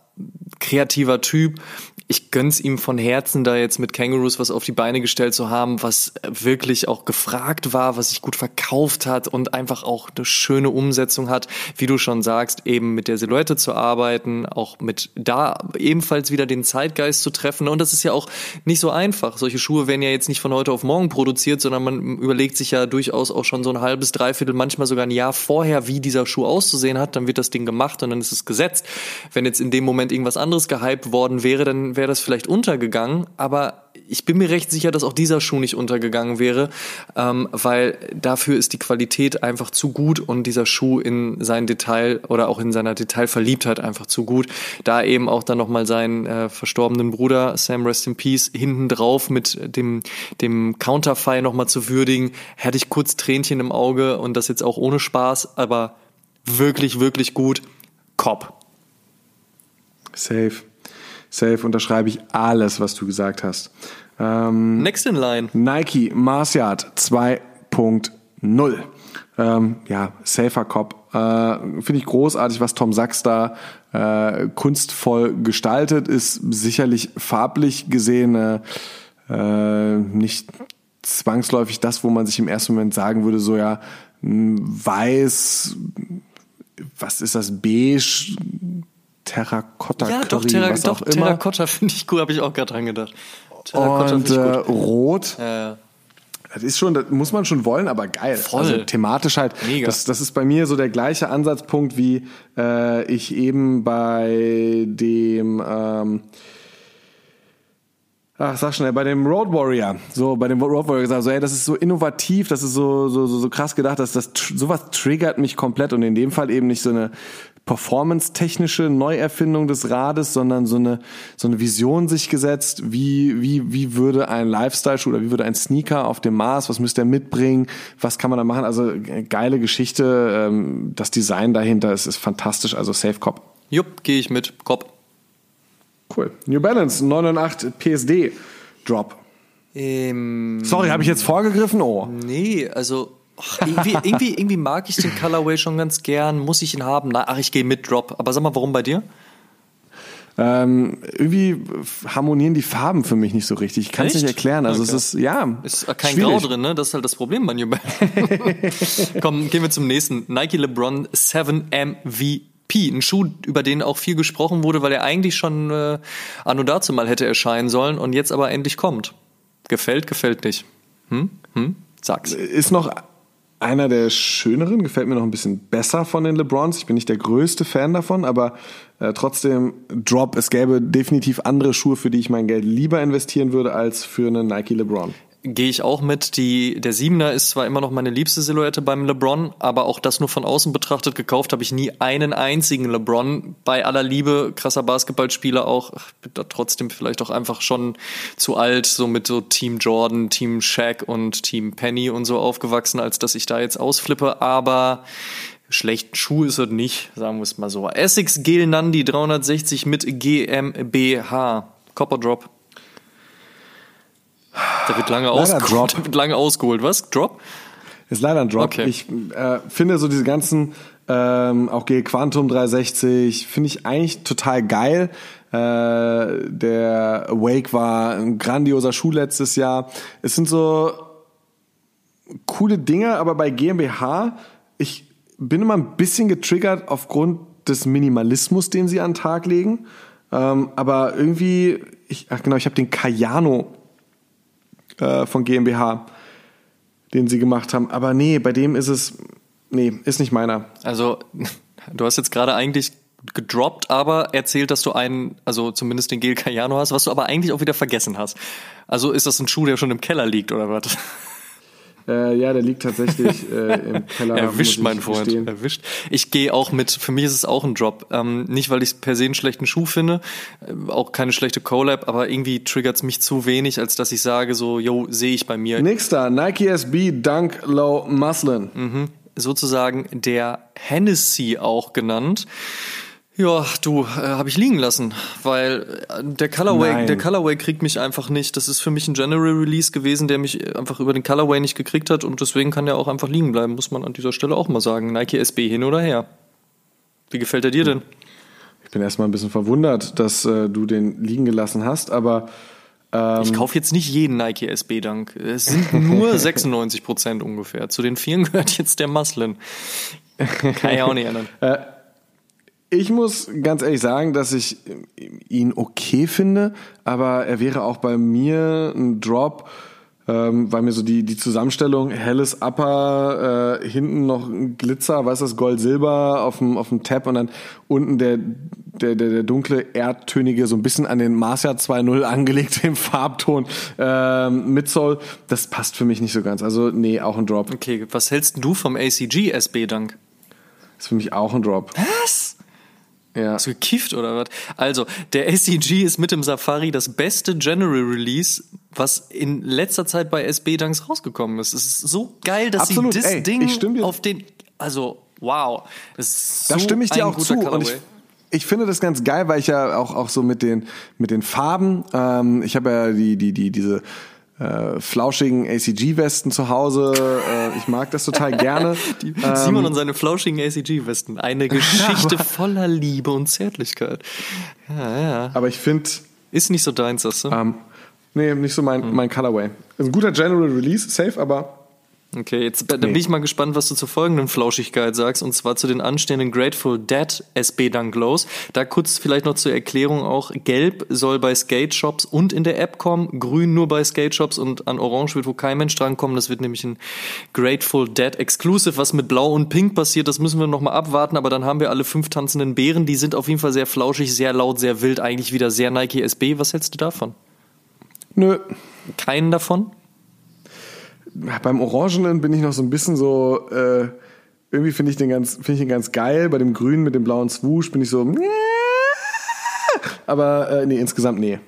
kreativer Typ ich gönn's ihm von Herzen, da jetzt mit Kangaroos was auf die Beine gestellt zu haben, was wirklich auch gefragt war, was sich gut verkauft hat und einfach auch eine schöne Umsetzung hat, wie du schon sagst, eben mit der Silhouette zu arbeiten, auch mit da ebenfalls wieder den Zeitgeist zu treffen. Und das ist ja auch nicht so einfach. Solche Schuhe werden ja jetzt nicht von heute auf morgen produziert, sondern man überlegt sich ja durchaus auch schon so ein halbes, dreiviertel, manchmal sogar ein Jahr vorher, wie dieser Schuh auszusehen hat. Dann wird das Ding gemacht und dann ist es gesetzt. Wenn jetzt in dem Moment irgendwas anderes gehypt worden wäre, dann wäre das vielleicht untergegangen, aber ich bin mir recht sicher, dass auch dieser Schuh nicht untergegangen wäre, ähm, weil dafür ist die Qualität einfach zu gut und dieser Schuh in sein Detail oder auch in seiner Detailverliebtheit einfach zu gut. Da eben auch dann nochmal seinen äh, verstorbenen Bruder Sam Rest in Peace hinten drauf mit dem, dem Counterfei nochmal zu würdigen, hätte ich kurz Tränchen im Auge und das jetzt auch ohne Spaß, aber wirklich, wirklich gut. Cop. Safe. Safe unterschreibe ich alles, was du gesagt hast. Ähm, Next in line. Nike Mars Yard 2.0. Ähm, ja, Safer Cop. Äh, Finde ich großartig, was Tom Sachs da äh, kunstvoll gestaltet, ist sicherlich farblich gesehen äh, äh, nicht zwangsläufig das, wo man sich im ersten Moment sagen würde, so ja, weiß, was ist das, beige, Terrakotta ja, doch, Terra was doch, Terrakotta finde ich cool, habe ich auch gerade dran gedacht. Terrakotta und äh, rot. Ja, ja. Das ist schon, das muss man schon wollen, aber geil. Voll. Also thematisch halt. Mega. Das, das ist bei mir so der gleiche Ansatzpunkt, wie äh, ich eben bei dem ähm, Ach, sag schnell, bei dem Road Warrior, so bei dem Road Warrior gesagt, so, ey, das ist so innovativ, das ist so so so, so krass gedacht, dass das sowas triggert mich komplett und in dem Fall eben nicht so eine performance-technische Neuerfindung des Rades, sondern so eine, so eine Vision sich gesetzt, wie, wie, wie würde ein Lifestyle-Schuh oder wie würde ein Sneaker auf dem Mars, was müsste er mitbringen, was kann man da machen? Also geile Geschichte, ähm, das Design dahinter ist, ist fantastisch, also Safe Cop. Jupp, gehe ich mit, Cop. Cool. New Balance 908 PSD Drop. Ähm, Sorry, habe ich jetzt vorgegriffen? Oh. Nee, also irgendwie, irgendwie, irgendwie mag ich den Colorway schon ganz gern. Muss ich ihn haben? Na, ach, ich gehe mit Drop. Aber sag mal, warum bei dir? Ähm, irgendwie harmonieren die Farben für mich nicht so richtig. Ich kann es nicht erklären. Also okay. es ist, ja. Ist kein schwierig. Grau drin, ne? Das ist halt das Problem bei New *laughs* Komm, gehen wir zum nächsten. Nike LeBron 7 MVP. Ein Schuh, über den auch viel gesprochen wurde, weil er eigentlich schon äh, anno dazu mal hätte erscheinen sollen und jetzt aber endlich kommt. Gefällt, gefällt nicht. Hm? Hm? Sag's. Ist noch einer der schöneren, gefällt mir noch ein bisschen besser von den LeBrons. Ich bin nicht der größte Fan davon, aber äh, trotzdem Drop. Es gäbe definitiv andere Schuhe, für die ich mein Geld lieber investieren würde als für einen Nike LeBron gehe ich auch mit. Die, der Siebener ist zwar immer noch meine liebste Silhouette beim LeBron, aber auch das nur von außen betrachtet. Gekauft habe ich nie einen einzigen LeBron. Bei aller Liebe, krasser Basketballspieler auch. Bin da trotzdem vielleicht auch einfach schon zu alt, so mit so Team Jordan, Team Shaq und Team Penny und so aufgewachsen, als dass ich da jetzt ausflippe. Aber schlechten Schuh ist es nicht, sagen wir es mal so. Essex Gel Nandi 360 mit GmbH. Copper Drop. Da wird lange, ausgeholt. Da *laughs* wird lange ausgeholt. Was? Drop? Ist leider ein Drop. Okay. Ich äh, finde so diese ganzen, ähm, auch G Quantum 360, finde ich eigentlich total geil. Äh, der Wake war ein grandioser Schuh letztes Jahr. Es sind so coole Dinge, aber bei GmbH, ich bin immer ein bisschen getriggert aufgrund des Minimalismus, den sie an den Tag legen. Ähm, aber irgendwie, ich, ach genau, ich habe den Cayano äh, von GmbH, den sie gemacht haben. Aber nee, bei dem ist es, nee, ist nicht meiner. Also, *laughs* du hast jetzt gerade eigentlich gedroppt, aber erzählt, dass du einen, also zumindest den Gel Cayano hast, was du aber eigentlich auch wieder vergessen hast. Also ist das ein Schuh, der schon im Keller liegt oder was? *laughs* Äh, ja, der liegt tatsächlich äh, im *laughs* Keller. Erwischt, mein Freund. Gestehen. Erwischt. Ich gehe auch mit. Für mich ist es auch ein Drop. Ähm, nicht, weil ich per se einen schlechten Schuh finde, äh, auch keine schlechte Collab, aber irgendwie triggert's mich zu wenig, als dass ich sage so, yo, sehe ich bei mir. Nächster, Nike SB Dunk Low Muslin. Mhm. Sozusagen der Hennessy auch genannt. Ja, du, äh, habe ich liegen lassen, weil äh, der Colorway, Nein. der Colorway kriegt mich einfach nicht. Das ist für mich ein General Release gewesen, der mich einfach über den Colorway nicht gekriegt hat und deswegen kann der auch einfach liegen bleiben, muss man an dieser Stelle auch mal sagen. Nike SB hin oder her. Wie gefällt er dir denn? Ich bin erstmal ein bisschen verwundert, dass äh, du den liegen gelassen hast, aber ähm, ich kaufe jetzt nicht jeden Nike SB Dank. Es sind nur *laughs* 96 Prozent ungefähr. Zu den vielen gehört jetzt der Muslin. Kann ich auch nicht ändern. Äh, ich muss ganz ehrlich sagen, dass ich ihn okay finde, aber er wäre auch bei mir ein Drop, ähm, weil mir so die, die Zusammenstellung helles Upper, äh, hinten noch ein Glitzer, weißt du, das Gold-Silber auf dem, auf dem Tab und dann unten der, der, der, der dunkle, erdtönige, so ein bisschen an den Marcia 2.0 angelegte im Farbton ähm, mit Soul, das passt für mich nicht so ganz. Also nee, auch ein Drop. Okay, was hältst du vom ACG SB Dank? ist für mich auch ein Drop. Was? Ja. Hast du gekifft oder was? Also, der SEG ist mit dem Safari das beste General Release, was in letzter Zeit bei SB Dunks rausgekommen ist. Es ist so geil, dass Absolut. sie das Ey, Ding auf den, also, wow. So da stimme ich dir auch zu. Und ich, ich finde das ganz geil, weil ich ja auch, auch so mit den, mit den Farben, ähm, ich habe ja die, die, die, diese, äh, flauschigen ACG-Westen zu Hause. Äh, ich mag das total gerne. *laughs* Die, ähm, Simon und seine flauschigen ACG-Westen. Eine *laughs* Geschichte voller Liebe und Zärtlichkeit. Ja, ja. Aber ich finde... Ist nicht so deins, das, du? Ähm, nee, nicht so mein, hm. mein Colorway. Ist ein guter General Release, safe, aber Okay, jetzt da bin ich mal gespannt, was du zur folgenden Flauschigkeit sagst, und zwar zu den anstehenden Grateful Dead SB Dunk Lows. Da kurz vielleicht noch zur Erklärung auch, gelb soll bei Skate Shops und in der App kommen, grün nur bei Skate Shops und an orange wird wo kein Mensch drankommen. Das wird nämlich ein Grateful Dead Exclusive, was mit blau und pink passiert, das müssen wir noch mal abwarten, aber dann haben wir alle fünf tanzenden Bären, die sind auf jeden Fall sehr flauschig, sehr laut, sehr wild, eigentlich wieder sehr Nike SB. Was hältst du davon? Nö. Keinen davon? Beim Orangenen bin ich noch so ein bisschen so, äh, irgendwie finde ich den ganz, finde ich den ganz geil. Bei dem Grünen mit dem blauen Swoosh bin ich so, aber äh, nee, insgesamt nee.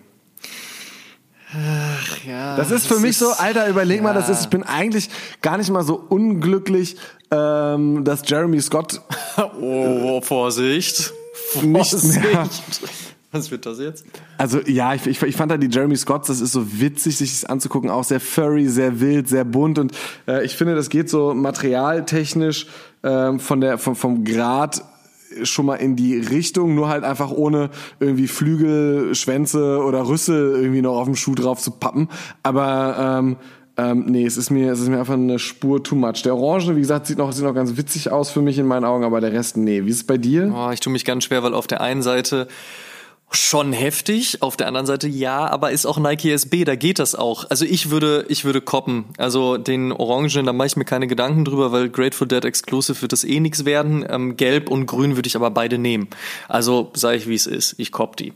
Ach, ja, das ist für das mich ist, so, Alter, überleg ja. mal, das ist, ich bin eigentlich gar nicht mal so unglücklich, ähm, dass Jeremy Scott. *laughs* oh, Vorsicht. Vorsicht. Nicht mehr, was wird das jetzt? Also ja, ich, ich, ich fand da die Jeremy Scotts, das ist so witzig, sich das anzugucken, auch sehr furry, sehr wild, sehr bunt und äh, ich finde, das geht so materialtechnisch ähm, von der vom, vom Grad schon mal in die Richtung, nur halt einfach ohne irgendwie Flügel, Schwänze oder Rüssel irgendwie noch auf dem Schuh drauf zu pappen. Aber ähm, ähm, nee, es ist mir, es ist mir einfach eine Spur too much. Der Orange, wie gesagt, sieht noch, sieht noch ganz witzig aus für mich in meinen Augen, aber der Rest, nee. Wie ist es bei dir? Oh, ich tue mich ganz schwer, weil auf der einen Seite schon heftig, auf der anderen Seite ja, aber ist auch Nike SB, da geht das auch. Also ich würde, ich würde koppen. Also den Orangen, da mache ich mir keine Gedanken drüber, weil Grateful Dead Exclusive wird das eh nix werden. Ähm, Gelb und Grün würde ich aber beide nehmen. Also sage ich, wie es ist. Ich kopp die.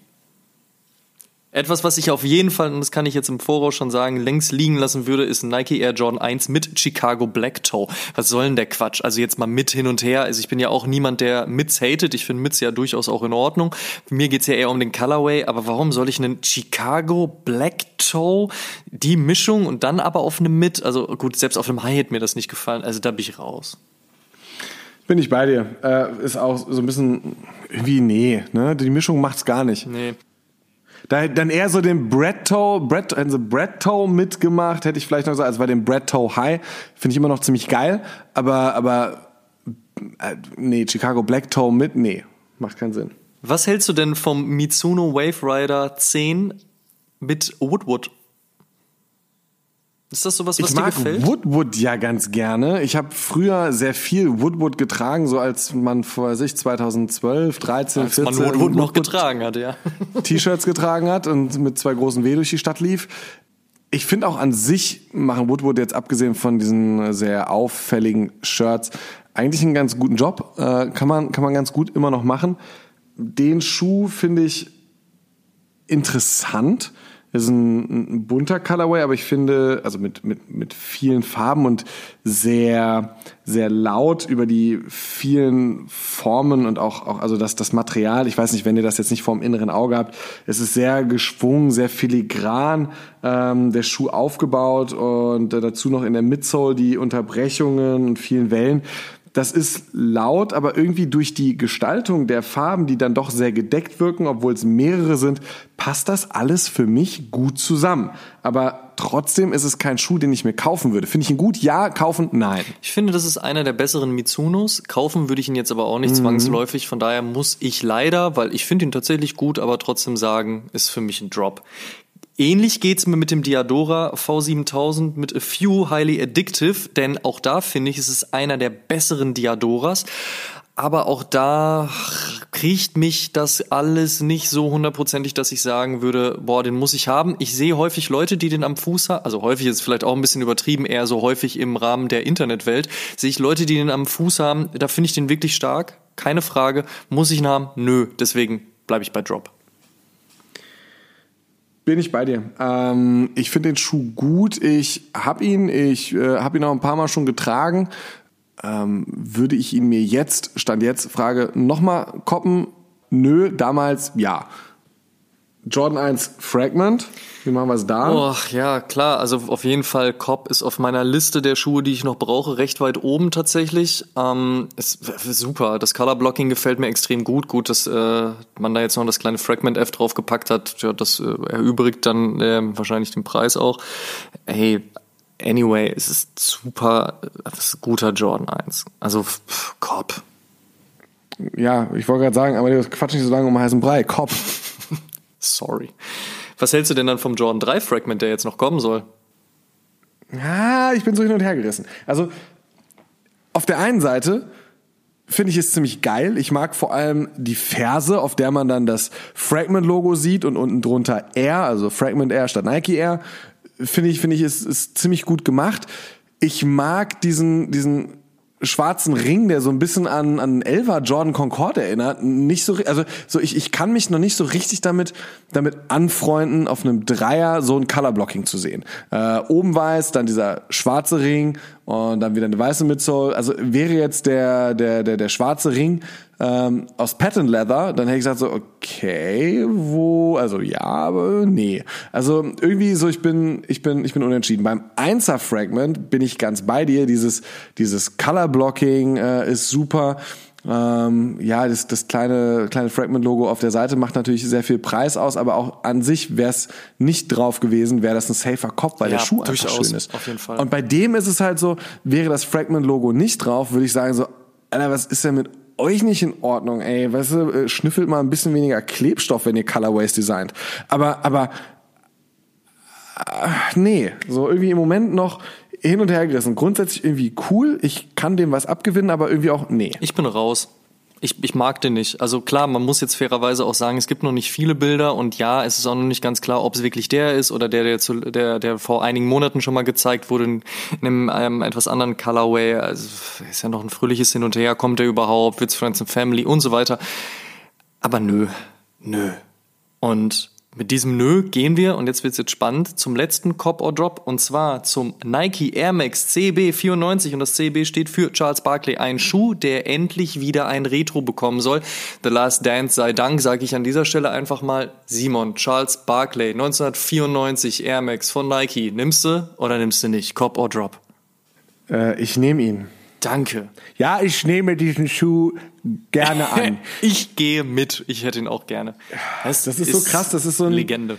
Etwas, was ich auf jeden Fall, und das kann ich jetzt im Voraus schon sagen, längst liegen lassen würde, ist ein Nike Air Jordan 1 mit Chicago Black Toe. Was soll denn der Quatsch? Also jetzt mal mit hin und her. Also ich bin ja auch niemand, der Mits hatet. Ich finde Mits ja durchaus auch in Ordnung. Mir geht's ja eher um den Colorway. Aber warum soll ich einen Chicago Black Toe, die Mischung und dann aber auf einem Mit? Also gut, selbst auf einem High hätte mir das nicht gefallen. Also da bin ich raus. Bin ich bei dir. Äh, ist auch so ein bisschen wie nee, ne? Die Mischung macht's gar nicht. Nee. Da dann eher so den Bread, also Bread Toe mitgemacht, hätte ich vielleicht noch gesagt, also bei dem Bread Toe High finde ich immer noch ziemlich geil, aber aber äh, nee, Chicago Black Toe mit, nee, macht keinen Sinn. Was hältst du denn vom Mitsuno Wave Rider 10 mit Woodwood? Ist das sowas, was ich dir mag gefällt? Woodwood ja ganz gerne. Ich habe früher sehr viel Woodwood getragen, so als man vor sich 2012, 13, Als 14 man Woodwood noch getragen hat, ja. *laughs* T-Shirts getragen hat und mit zwei großen W durch die Stadt lief. Ich finde auch an sich machen Woodwood jetzt abgesehen von diesen sehr auffälligen Shirts eigentlich einen ganz guten Job. Äh, kann man kann man ganz gut immer noch machen. Den Schuh finde ich interessant. Ist ein, ein bunter Colorway, aber ich finde, also mit, mit, mit vielen Farben und sehr, sehr laut über die vielen Formen und auch, auch also das, das Material. Ich weiß nicht, wenn ihr das jetzt nicht vor dem inneren Auge habt. Es ist sehr geschwungen, sehr filigran, ähm, der Schuh aufgebaut und äh, dazu noch in der Midsole die Unterbrechungen und vielen Wellen das ist laut, aber irgendwie durch die Gestaltung der Farben, die dann doch sehr gedeckt wirken, obwohl es mehrere sind, passt das alles für mich gut zusammen. Aber trotzdem ist es kein Schuh, den ich mir kaufen würde. Finde ich ihn gut? Ja. Kaufen? Nein. Ich finde, das ist einer der besseren Mitsunos. Kaufen würde ich ihn jetzt aber auch nicht zwangsläufig. Von daher muss ich leider, weil ich finde ihn tatsächlich gut, aber trotzdem sagen, ist für mich ein Drop. Ähnlich geht's mir mit dem Diadora V7000 mit A Few Highly Addictive, denn auch da finde ich, es ist einer der besseren Diadoras. Aber auch da kriecht mich das alles nicht so hundertprozentig, dass ich sagen würde, boah, den muss ich haben. Ich sehe häufig Leute, die den am Fuß haben, also häufig ist vielleicht auch ein bisschen übertrieben, eher so häufig im Rahmen der Internetwelt, sehe ich Leute, die den am Fuß haben, da finde ich den wirklich stark, keine Frage. Muss ich ihn haben? Nö, deswegen bleibe ich bei Drop. Bin ich bei dir. Ähm, ich finde den Schuh gut. Ich habe ihn, ich äh, habe ihn auch ein paar Mal schon getragen. Ähm, würde ich ihn mir jetzt, stand jetzt, Frage, nochmal koppen? Nö, damals ja. Jordan 1 Fragment. Wie machen wir es da? Oh, ja, klar. Also auf jeden Fall Cobb ist auf meiner Liste der Schuhe, die ich noch brauche, recht weit oben tatsächlich. Ähm, ist super. Das Color Blocking gefällt mir extrem gut. Gut, dass äh, man da jetzt noch das kleine Fragment F draufgepackt hat. Ja, das äh, erübrigt dann äh, wahrscheinlich den Preis auch. Hey, anyway, es ist super. Es ist guter Jordan 1. Also pff, Cobb. Ja, ich wollte gerade sagen, aber wir quatschen nicht so lange um heißen Brei. Kopf. *laughs* Sorry. Was hältst du denn dann vom Jordan 3 Fragment, der jetzt noch kommen soll? Ja, ich bin so hin und her gerissen. Also auf der einen Seite finde ich es ziemlich geil. Ich mag vor allem die Ferse, auf der man dann das Fragment-Logo sieht und unten drunter Air, also Fragment Air statt Nike Air. Finde ich, finde ich, ist, ist ziemlich gut gemacht. Ich mag diesen, diesen schwarzen Ring, der so ein bisschen an an Elva Jordan Concorde erinnert, nicht so also so ich ich kann mich noch nicht so richtig damit damit anfreunden auf einem Dreier so ein Color Blocking zu sehen. Äh, oben weiß, dann dieser schwarze Ring und dann wieder eine weiße Midsole. Also wäre jetzt der der der der schwarze Ring ähm, aus Patent Leather, dann hätte ich gesagt so, okay, wo, also ja, aber nee. Also irgendwie so, ich bin, ich bin, ich bin unentschieden. Beim Einser Fragment bin ich ganz bei dir. Dieses, dieses Color Blocking äh, ist super. Ähm, ja, das, das kleine, kleine Fragment-Logo auf der Seite macht natürlich sehr viel Preis aus, aber auch an sich wäre es nicht drauf gewesen, wäre das ein safer Kopf, weil Ja, der Schuh einfach schön ist. auf jeden Fall. Und bei dem ist es halt so, wäre das Fragment-Logo nicht drauf, würde ich sagen so, Alter, was ist denn mit euch nicht in Ordnung, ey? Weißt du, äh, schnüffelt mal ein bisschen weniger Klebstoff, wenn ihr Colorways designt. Aber, aber, äh, nee, so irgendwie im Moment noch hin und her gerissen. Grundsätzlich irgendwie cool, ich kann dem was abgewinnen, aber irgendwie auch, nee. Ich bin raus. Ich, ich mag den nicht. Also klar, man muss jetzt fairerweise auch sagen, es gibt noch nicht viele Bilder und ja, es ist auch noch nicht ganz klar, ob es wirklich der ist oder der, der, zu, der, der vor einigen Monaten schon mal gezeigt wurde in, in einem, einem etwas anderen Colorway. Also ist ja noch ein fröhliches Hin und Her, kommt er überhaupt, wird's Friends and Family und so weiter. Aber nö, nö. Und mit diesem Nö gehen wir, und jetzt wird's jetzt spannend, zum letzten Cop or Drop, und zwar zum Nike Air Max CB94. Und das CB steht für Charles Barkley, ein Schuh, der endlich wieder ein Retro bekommen soll. The Last Dance sei Dank, sage ich an dieser Stelle einfach mal. Simon, Charles Barkley, 1994 Air Max von Nike. Nimmst du oder nimmst du nicht? Cop or Drop? Äh, ich nehme ihn. Danke. Ja, ich nehme diesen Schuh gerne an. *laughs* ich gehe mit. Ich hätte ihn auch gerne. Das, das ist, ist, so krass. Das ist so ein Legende.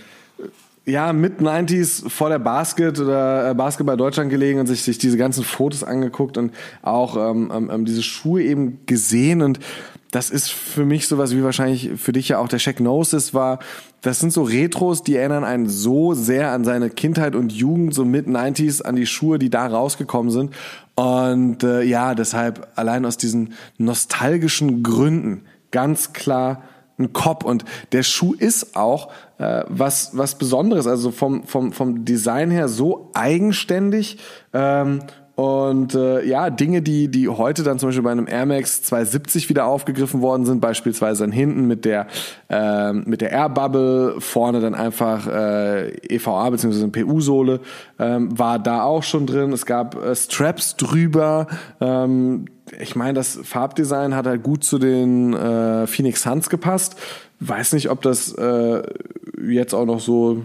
Ja, mit 90s vor der Basket oder äh, Basketball Deutschland gelegen und sich, sich diese ganzen Fotos angeguckt und auch ähm, ähm, diese Schuhe eben gesehen und das ist für mich sowas wie wahrscheinlich für dich ja auch der Check Gnosis war. Das sind so Retros, die erinnern einen so sehr an seine Kindheit und Jugend, so mit 90s, an die Schuhe, die da rausgekommen sind. Und äh, ja, deshalb allein aus diesen nostalgischen Gründen ganz klar ein Cop und der Schuh ist auch äh, was was Besonderes, also vom vom vom Design her so eigenständig ähm, und äh, ja, Dinge, die, die heute dann zum Beispiel bei einem Air Max 270 wieder aufgegriffen worden sind, beispielsweise dann hinten mit der, äh, mit der Air Bubble, vorne dann einfach äh, EVA bzw. PU-Sohle, ähm, war da auch schon drin. Es gab äh, Straps drüber. Ähm, ich meine, das Farbdesign hat halt gut zu den äh, Phoenix Suns gepasst. Weiß nicht, ob das äh, jetzt auch noch so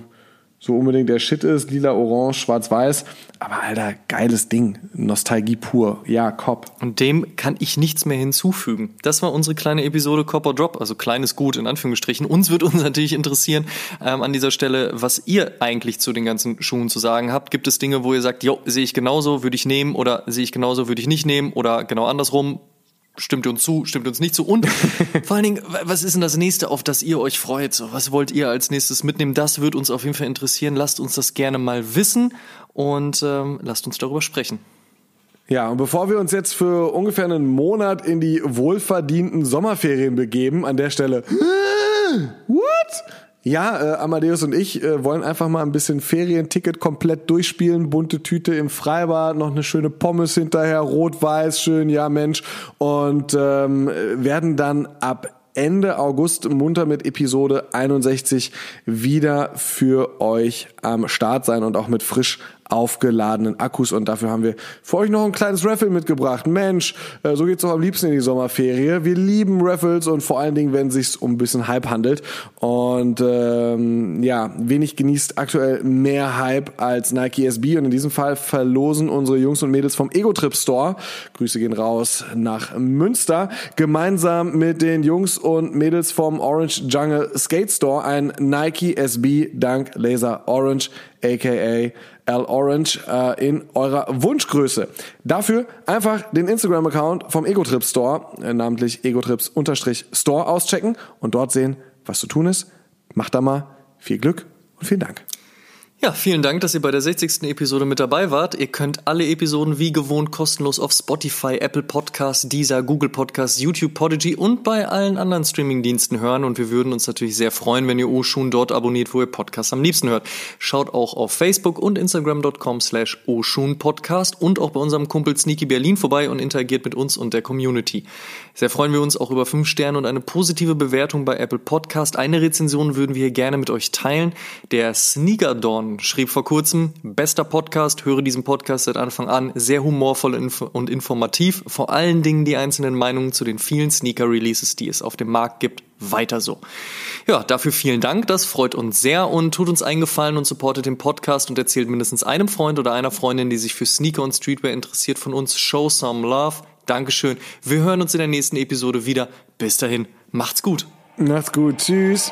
so unbedingt der Shit ist, lila, orange, schwarz-weiß. Aber alter, geiles Ding. Nostalgie pur. Ja, Cop. Und dem kann ich nichts mehr hinzufügen. Das war unsere kleine Episode Cop or Drop, also kleines Gut in Anführungsstrichen. Uns wird uns *laughs* natürlich interessieren ähm, an dieser Stelle, was ihr eigentlich zu den ganzen Schuhen zu sagen habt. Gibt es Dinge, wo ihr sagt, jo, sehe ich genauso, würde ich nehmen oder sehe ich genauso, würde ich nicht nehmen oder genau andersrum? Stimmt uns zu, stimmt uns nicht zu. Und *laughs* vor allen Dingen, was ist denn das nächste, auf das ihr euch freut? So, was wollt ihr als nächstes mitnehmen? Das wird uns auf jeden Fall interessieren. Lasst uns das gerne mal wissen und ähm, lasst uns darüber sprechen. Ja, und bevor wir uns jetzt für ungefähr einen Monat in die wohlverdienten Sommerferien begeben, an der Stelle, *gasps* what? Ja, äh, Amadeus und ich äh, wollen einfach mal ein bisschen Ferienticket komplett durchspielen, bunte Tüte im Freibad, noch eine schöne Pommes hinterher, rot-weiß, schön, ja Mensch, und ähm, werden dann ab Ende August munter mit Episode 61 wieder für euch am Start sein und auch mit frisch aufgeladenen Akkus und dafür haben wir für euch noch ein kleines Raffle mitgebracht. Mensch, äh, so geht's doch am liebsten in die Sommerferie. Wir lieben Raffles und vor allen Dingen, wenn es sich um ein bisschen Hype handelt. Und ähm, ja, wenig genießt aktuell mehr Hype als Nike SB und in diesem Fall verlosen unsere Jungs und Mädels vom Ego Trip Store. Grüße gehen raus nach Münster. Gemeinsam mit den Jungs und Mädels vom Orange Jungle Skate Store ein Nike SB Dank Laser Orange aka Al Orange äh, in eurer Wunschgröße. Dafür einfach den Instagram-Account vom Egotrips Store, äh, namentlich egotrips-store auschecken und dort sehen, was zu tun ist. Macht da mal viel Glück und vielen Dank. Ja, vielen Dank, dass ihr bei der 60. Episode mit dabei wart. Ihr könnt alle Episoden wie gewohnt kostenlos auf Spotify, Apple Podcasts, Deezer, Google Podcasts, YouTube, Podigy und bei allen anderen Streamingdiensten hören. Und wir würden uns natürlich sehr freuen, wenn ihr Oshun dort abonniert, wo ihr Podcasts am liebsten hört. Schaut auch auf Facebook und Instagram.com slash Oshun Podcast und auch bei unserem Kumpel Sneaky Berlin vorbei und interagiert mit uns und der Community. Sehr freuen wir uns auch über fünf Sterne und eine positive Bewertung bei Apple Podcast. Eine Rezension würden wir hier gerne mit euch teilen. Der Sneaker Dawn schrieb vor kurzem, bester Podcast, höre diesen Podcast seit Anfang an, sehr humorvoll und informativ, vor allen Dingen die einzelnen Meinungen zu den vielen Sneaker-Releases, die es auf dem Markt gibt, weiter so. Ja, dafür vielen Dank, das freut uns sehr und tut uns eingefallen und supportet den Podcast und erzählt mindestens einem Freund oder einer Freundin, die sich für Sneaker und Streetwear interessiert von uns. Show some love. Dankeschön. Wir hören uns in der nächsten Episode wieder. Bis dahin, macht's gut. Macht's gut. Tschüss.